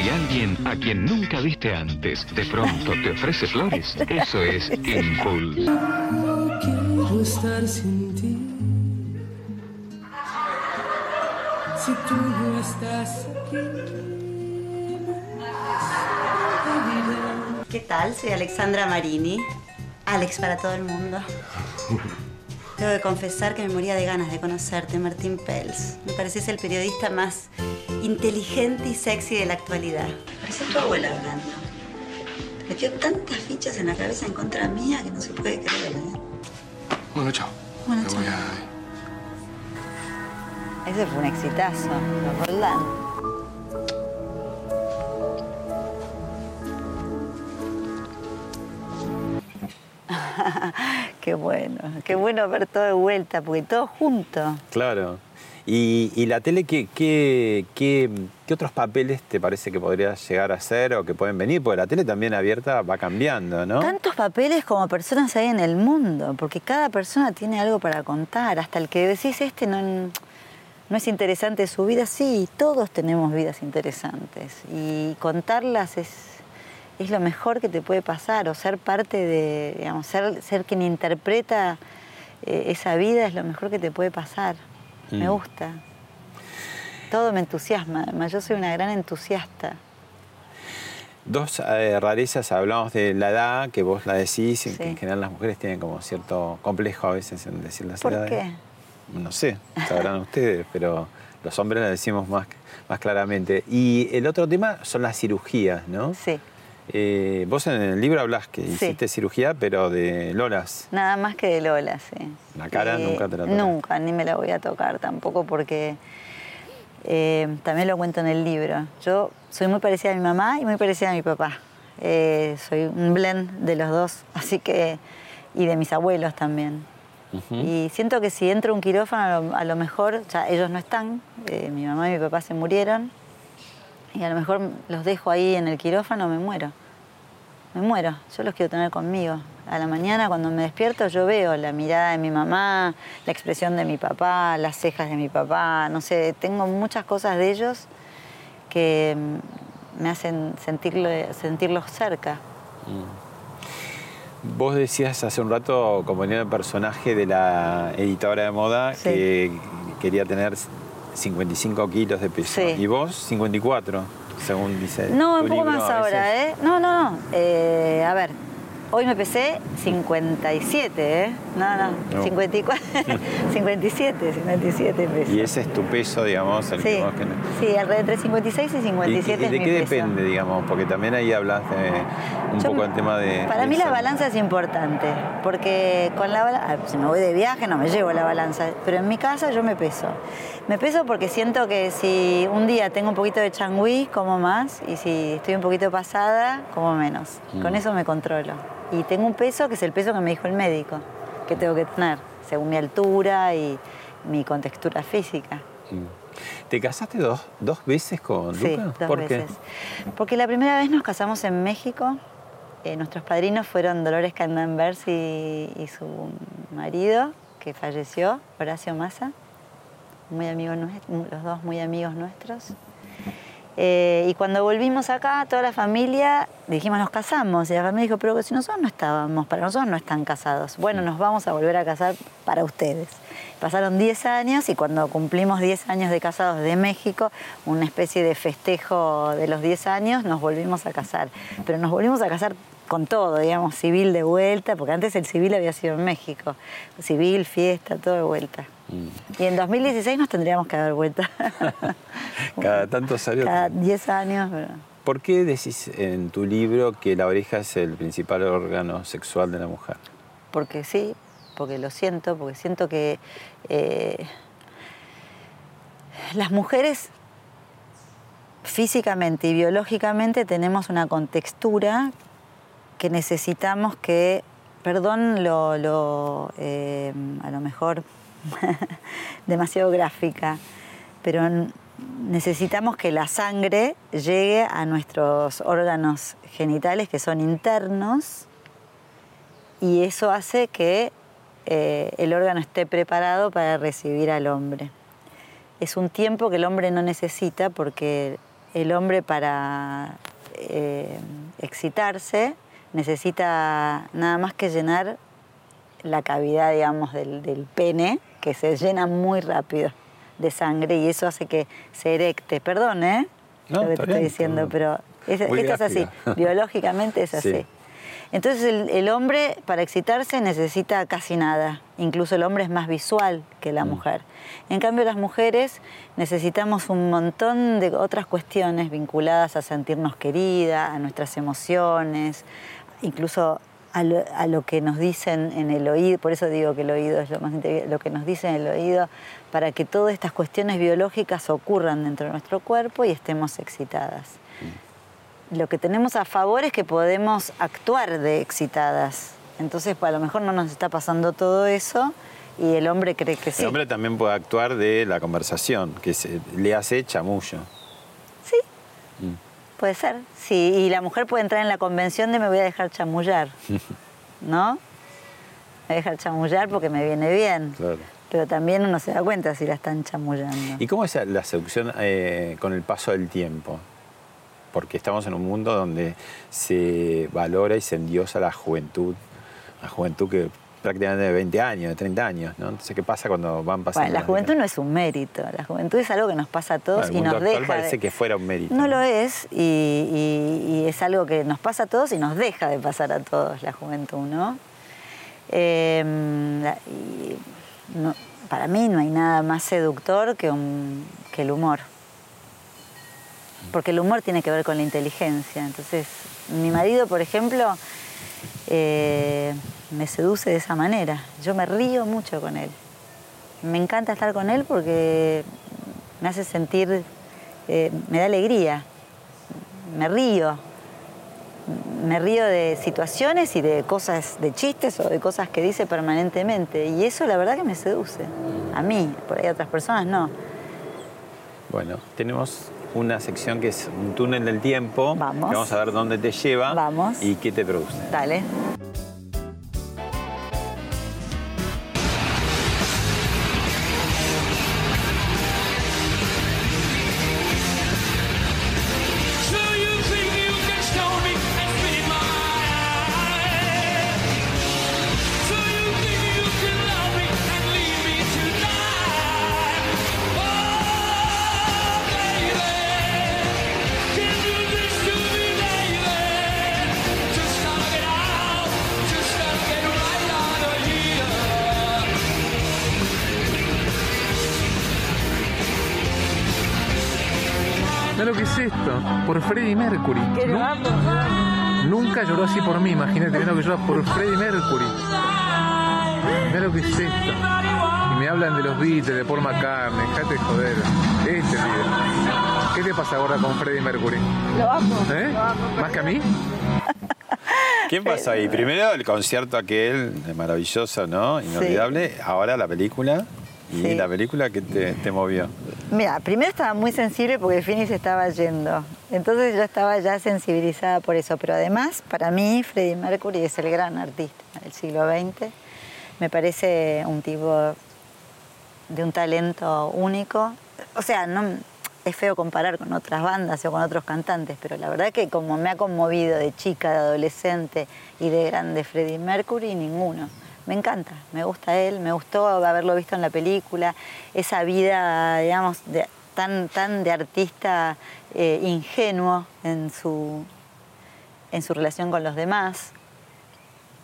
Si alguien a quien nunca viste antes de pronto te ofrece flores, eso es Impulse. quiero estar sin ti. Si tú no estás aquí, ¿Qué tal? Soy Alexandra Marini. Alex para todo el mundo. Tengo que confesar que me moría de ganas de conocerte, Martín Pels. Me pareces el periodista más inteligente y sexy de la actualidad. Parece tu abuela hablando. Te metió tantas fichas en la cabeza en contra mía que no se puede creer. ¿eh? Bueno, chao. Bueno, Me chao. voy a... Ese fue un exitazo, los Roldán. [laughs] qué bueno, qué bueno ver todo de vuelta, porque todo junto. Claro. Y, y la tele, ¿qué, qué, qué, qué otros papeles te parece que podría llegar a ser o que pueden venir? Porque la tele también abierta va cambiando, ¿no? Tantos papeles como personas hay en el mundo, porque cada persona tiene algo para contar, hasta el que decís este no, no es interesante su vida, sí, todos tenemos vidas interesantes y contarlas es, es lo mejor que te puede pasar, o ser parte de, digamos, ser, ser quien interpreta eh, esa vida es lo mejor que te puede pasar. Me Mm. gusta. Todo me entusiasma, además yo soy una gran entusiasta. Dos eh, rarezas, hablamos de la edad, que vos la decís, Sí. que en general las mujeres tienen como cierto complejo a veces en decir las ¿Por edades. qué? No sé, sabrán [laughs] ustedes, pero los hombres la decimos más, más claramente. Y el otro tema son las cirugías, ¿no? Sí. Eh, vos en el libro hablas que Sí. hiciste cirugía, pero de lolas. Nada más que de Lola, sí. La cara Eh, nunca te la tocas. Nunca, ni me la voy a tocar tampoco porque eh, también lo cuento en el libro. Yo soy muy parecida a mi mamá y muy parecida a mi papá. Eh, soy un blend de los dos, [laughs] así que. y de mis abuelos también. Y siento que si entro a un quirófano, a lo, a lo mejor, ya ellos no están, mi mamá y mi papá se murieron, y a lo mejor los dejo ahí en el quirófano, me muero. Me muero, yo los quiero tener conmigo. A la mañana cuando me despierto yo veo la mirada de mi mamá, la expresión de mi papá, las cejas de mi papá, no sé, tengo muchas cosas de ellos que mm, me hacen sentirlo, sentirlos cerca. Vos decías hace un rato, como el personaje de la editora de moda, Sí. que quería tener 55 kilos de peso. Sí. Y vos, 54, según dice No, un poco libro más ahora. ¿eh? No, no, no. Eh, a ver, Hoy me pesé 57, ¿eh? No, no, No. 54, 57, 57 pesos. Y ese es tu peso, digamos, el Sí, que vos querés. sí, alrededor entre 56 y ¿Y, 57 y es de mi qué depende, digamos? Porque también ahí hablas de un Yo- poco el tema de... Para mí la balanza es importante, porque con la balanza, si me voy de viaje no me llevo la balanza, pero en mi casa yo me peso. Me peso porque siento que si un día tengo un poquito de changüí, como más, y si estoy un poquito pasada, como menos. Mm. Con eso me controlo. Y tengo un peso que es el peso que me dijo el médico, que tengo que tener, según mi altura y mi contextura física. Mm. ¿Te casaste dos, dos veces con Sí, Luca? dos ¿Por veces. qué? Porque la primera vez nos casamos en México. Eh, nuestros padrinos fueron Dolores Candanvers y, y su marido, que falleció, Horacio Massa, muy amigo nues- los dos muy amigos nuestros. Eh, y cuando volvimos acá, toda la familia, dijimos, nos casamos. Y la familia dijo, pero si nosotros no estábamos, para nosotros no están casados. Bueno, nos vamos a volver a casar para ustedes. Pasaron 10 años y cuando cumplimos 10 años de casados de México, una especie de festejo de los 10 años, nos volvimos a casar. Pero nos volvimos a casar con todo, digamos, civil de vuelta, porque antes el civil había sido en México. Civil, fiesta, todo de vuelta. Y en 2016 nos tendríamos que dar vuelta. [laughs] Cada tantos años. Cada 10 años. pero- ¿Por qué decís en tu libro que la oreja es el principal órgano sexual de la mujer? Porque sí, porque lo siento, porque siento que eh, las mujeres físicamente y biológicamente tenemos una contextura que necesitamos que, perdón lo, lo, eh, a lo mejor [laughs] demasiado gráfica, pero necesitamos que la sangre llegue a nuestros órganos genitales que son internos y eso hace que eh, el órgano esté preparado para recibir al hombre. Es un tiempo que el hombre no necesita porque el hombre para eh, excitarse necesita nada más que llenar la cavidad, digamos, del pene, que se llena muy rápido de sangre y eso hace que se erecte. Perdón, ¿eh? No, Lo que te estoy bien, diciendo, pero es, esto es así. [laughs] Biológicamente es así. Sí. Entonces el, el hombre para excitarse necesita casi nada. Incluso el hombre es más visual que la mujer. En cambio las mujeres necesitamos un montón de otras cuestiones vinculadas a sentirnos querida, a nuestras emociones, incluso a lo, a lo que nos dicen en el oído. Por eso digo que el oído es lo más lo que nos dicen en el oído para que todas estas cuestiones biológicas ocurran dentro de nuestro cuerpo y estemos excitadas lo que tenemos a favor es que podemos actuar de excitadas. Entonces, pues, a lo mejor no nos está pasando todo eso y el hombre cree que sí. El hombre también puede actuar de la conversación, que se, le hace chamullo. Puede ser. Sí, y la mujer puede entrar en la convención de me voy a dejar chamullar, [laughs] ¿no? Me voy a dejar chamullar porque me viene bien. Claro. Pero también uno se da cuenta si la están chamullando. ¿Y cómo es la seducción eh, con el paso del tiempo? Porque estamos en un mundo donde se valora y se endiosa la juventud, la juventud que prácticamente de 20 años, de 30 años, ¿no? Entonces, ¿qué pasa cuando van pasando? Bueno, la juventud no es un mérito, la juventud es algo que nos pasa a todos Bueno, y nos deja. de- parece que fuera un mérito. No lo es y, y- y es algo que nos pasa a todos y nos deja de pasar a todos la juventud, ¿no? Eh, y no- para mí no hay nada más seductor que, un- que el humor. Porque el humor tiene que ver con la inteligencia. Entonces, mi marido, por ejemplo, eh, me seduce de esa manera. Yo me río mucho con él. Me encanta estar con él porque me hace sentir, eh, me da alegría. Me río. Me río de situaciones y de cosas, de chistes o de cosas que dice permanentemente. Y eso la verdad que me seduce. A mí, por ahí a otras personas no. Bueno, tenemos una sección que es un túnel del tiempo. Vamos. que vamos a ver dónde te lleva Vamos. y qué te produce. Dale. Por Freddie Mercury. Nu- Nunca lloró así por mí, imagínate, mira lo que llora por Freddie Mercury. Mira lo que es esto. Y me hablan de los Beatles, de Paul McCartney, dejate de joder. Este pibe. ¿Qué te pasa ahora con Freddie Mercury? Lo amo. ¿Eh? ¿Más que a mí? ¿Quién pasó ahí? Primero el concierto aquel, maravilloso, ¿no? Inolvidable. Ahora la película. ¿Y Sí. la película que te, te movió? Mira, primero estaba muy sensible porque Fini se estaba yendo. Entonces yo estaba ya sensibilizada por eso. Pero además, para mí, Freddie Mercury es el gran artista del siglo XX. Me parece un tipo de un talento único. O sea, no es feo comparar con otras bandas o con otros cantantes, pero la verdad que como me ha conmovido de chica, de adolescente y de grande Freddie Mercury, ninguno. Me encanta, me gusta él, me gustó haberlo visto en la película, esa vida, digamos, de- tan, tan de artista eh, ingenuo en su, en su relación con los demás.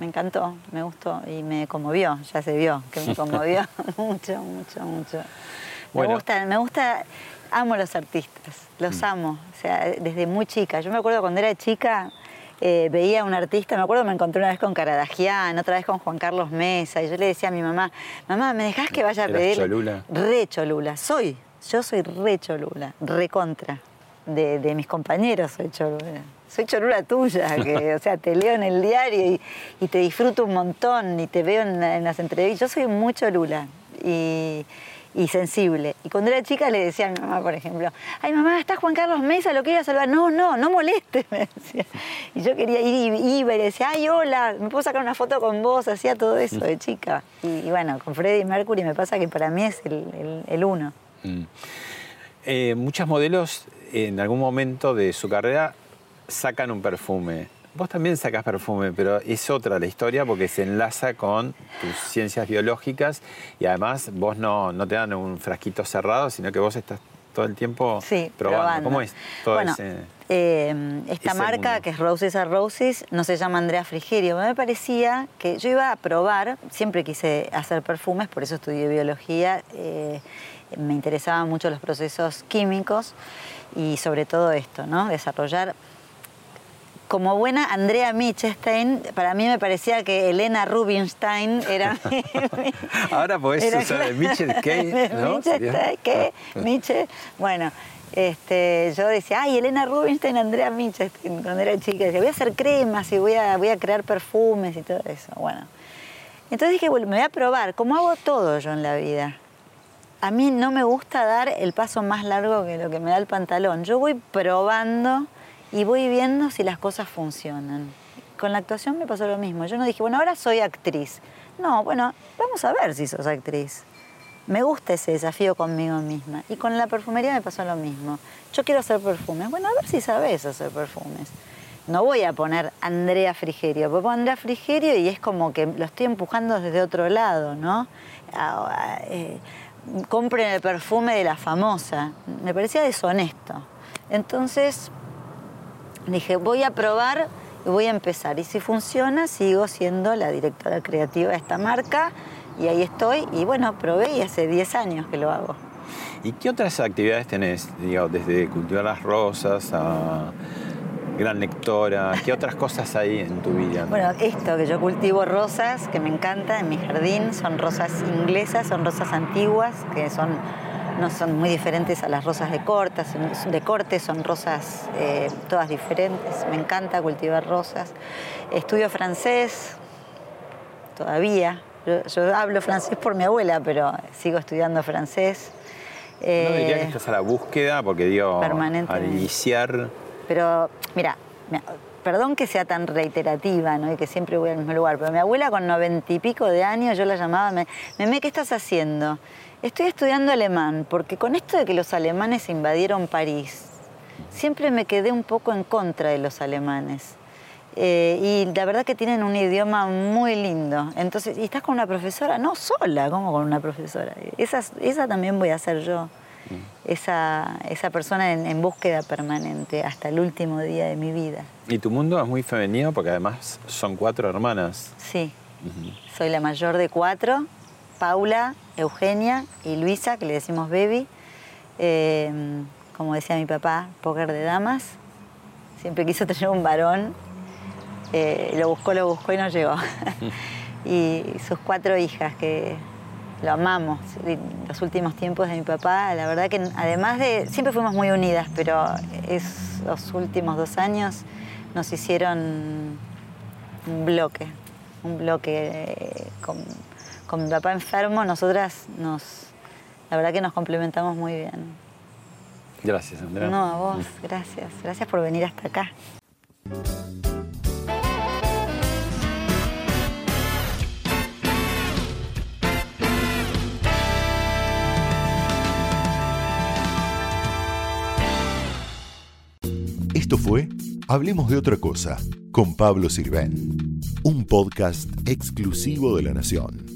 Me encantó, me gustó y me conmovió, ya se vio que me conmovió [laughs] [laughs] mucho, mucho, mucho. Bueno. Me gusta, me gusta, amo los artistas, los amo, o sea, desde muy chica. Yo me acuerdo cuando era chica, eh, veía a un artista, me acuerdo me encontré una vez con Caradagian, otra vez con Juan Carlos Mesa, y yo le decía a mi mamá, mamá, ¿me dejás que vaya a ¿Eras pedir? cholula? Re cholula, soy, yo soy re cholula, re contra. De, de mis compañeros soy cholula. Soy cholula tuya, que, [laughs] o sea, te leo en el diario y, y te disfruto un montón y te veo en, en las entrevistas. Yo soy muy cholula y, y sensible. Y cuando era chica le decía a mi mamá, por ejemplo, ay mamá, está Juan Carlos Mesa, lo quiero saludar. No, no, no moleste, [laughs] me decía. Y yo quería ir y iba y le decía, ay hola, me puedo sacar una foto con vos, hacía todo eso de chica. Y, bueno, con Freddie Mercury me pasa que para mí es el, el- el uno. Mm. Eh, muchas modelos en algún momento de su carrera sacan un perfume. Vos también sacás perfume, pero es otra la historia porque se enlaza con tus ciencias biológicas y además vos no, no te dan un frasquito cerrado, sino que vos estás todo el tiempo Sí, probando. probando. ¿Cómo es todo Bueno, ese- Eh, esta ese marca, mundo? que es Roses are Roses, no se llama Andrea Frigerio. Me parecía que yo iba a probar, siempre quise hacer perfumes, por eso estudié biología. eh, me interesaban mucho los procesos químicos y sobre todo esto, ¿no? Desarrollar. Como buena Andrea Michestein, para mí me parecía que Elena Rubinstein era [laughs] Ahora podés era usar Mitchell [laughs] K, ¿no? Mitchell, ¿qué? Mitchell. Bueno, este, yo decía, ay, Elena Rubinstein, Andrea Mitchell, cuando era chica. Decía, voy a hacer cremas y voy a, voy a crear perfumes y todo eso. Bueno. Entonces dije, bueno, me voy a probar, como hago todo yo en la vida. A mí no me gusta dar el paso más largo que lo que me da el pantalón. Yo voy probando y voy viendo si las cosas funcionan. Con la actuación me pasó lo mismo. Yo no dije, bueno, ahora soy actriz. No, bueno, vamos a ver si sos actriz. Me gusta ese desafío conmigo misma. Y con la perfumería me pasó lo mismo. Yo quiero hacer perfumes. Bueno, a ver si sabes hacer perfumes. No voy a poner Andrea Frigerio, a poner Andrea Frigerio y es como que lo estoy empujando desde otro lado, ¿no? Eh, compren el perfume de la famosa. Me parecía deshonesto. Entonces dije, voy a probar y voy a empezar. Y si funciona, sigo siendo la directora creativa de esta marca. Y ahí estoy. Y bueno, probé y hace 10 años que lo hago. ¿Y qué otras actividades tenés? Digo, desde cultivar las rosas a gran lectora. ¿Qué otras cosas hay en tu vida? Bueno, esto que yo cultivo rosas, que me encanta en mi jardín, son rosas inglesas, son rosas antiguas, que son, no son muy diferentes a las rosas de, cortas, de corte, son rosas eh, todas diferentes. Me encanta cultivar rosas. Estudio francés, todavía. Yo, yo hablo francés por mi abuela, pero sigo estudiando francés. no diría Eh, que estás a la búsqueda, porque digo, al iniciar Pero, mira, perdón que sea tan reiterativa, ¿no? Y que siempre voy al mismo lugar, pero mi abuela con noventa y pico de años, yo la llamaba, me, Memé, ¿qué estás haciendo? Estoy estudiando alemán, porque con esto de que los alemanes invadieron París, siempre me quedé un poco en contra de los alemanes. Eh, y la verdad que tienen un idioma muy lindo. Entonces, ¿y estás con una profesora? No, sola, ¿cómo con una profesora? Esa, esa también voy a ser yo esa, esa persona en, en búsqueda permanente hasta el último día de mi vida. Y tu mundo es muy femenino porque además son cuatro hermanas. Sí, soy la mayor de cuatro, Paula, Eugenia y Luisa, que le decimos Baby. Eh, como decía mi papá, póker de damas. Siempre quiso [laughs] tener un varón. Eh, lo buscó, lo buscó y no llegó. [laughs] y sus cuatro hijas, que lo amamos. Los últimos tiempos de mi papá, la verdad que además de, siempre fuimos muy unidas, pero es, los últimos dos años nos hicieron un bloque, un bloque eh, con, con mi papá enfermo, nosotras nos, la verdad que nos complementamos muy bien. Gracias, Andrea. No, a vos, gracias. Gracias por venir hasta acá. Esto fue Hablemos de otra cosa con Pablo Sirven, un podcast exclusivo de La Nación.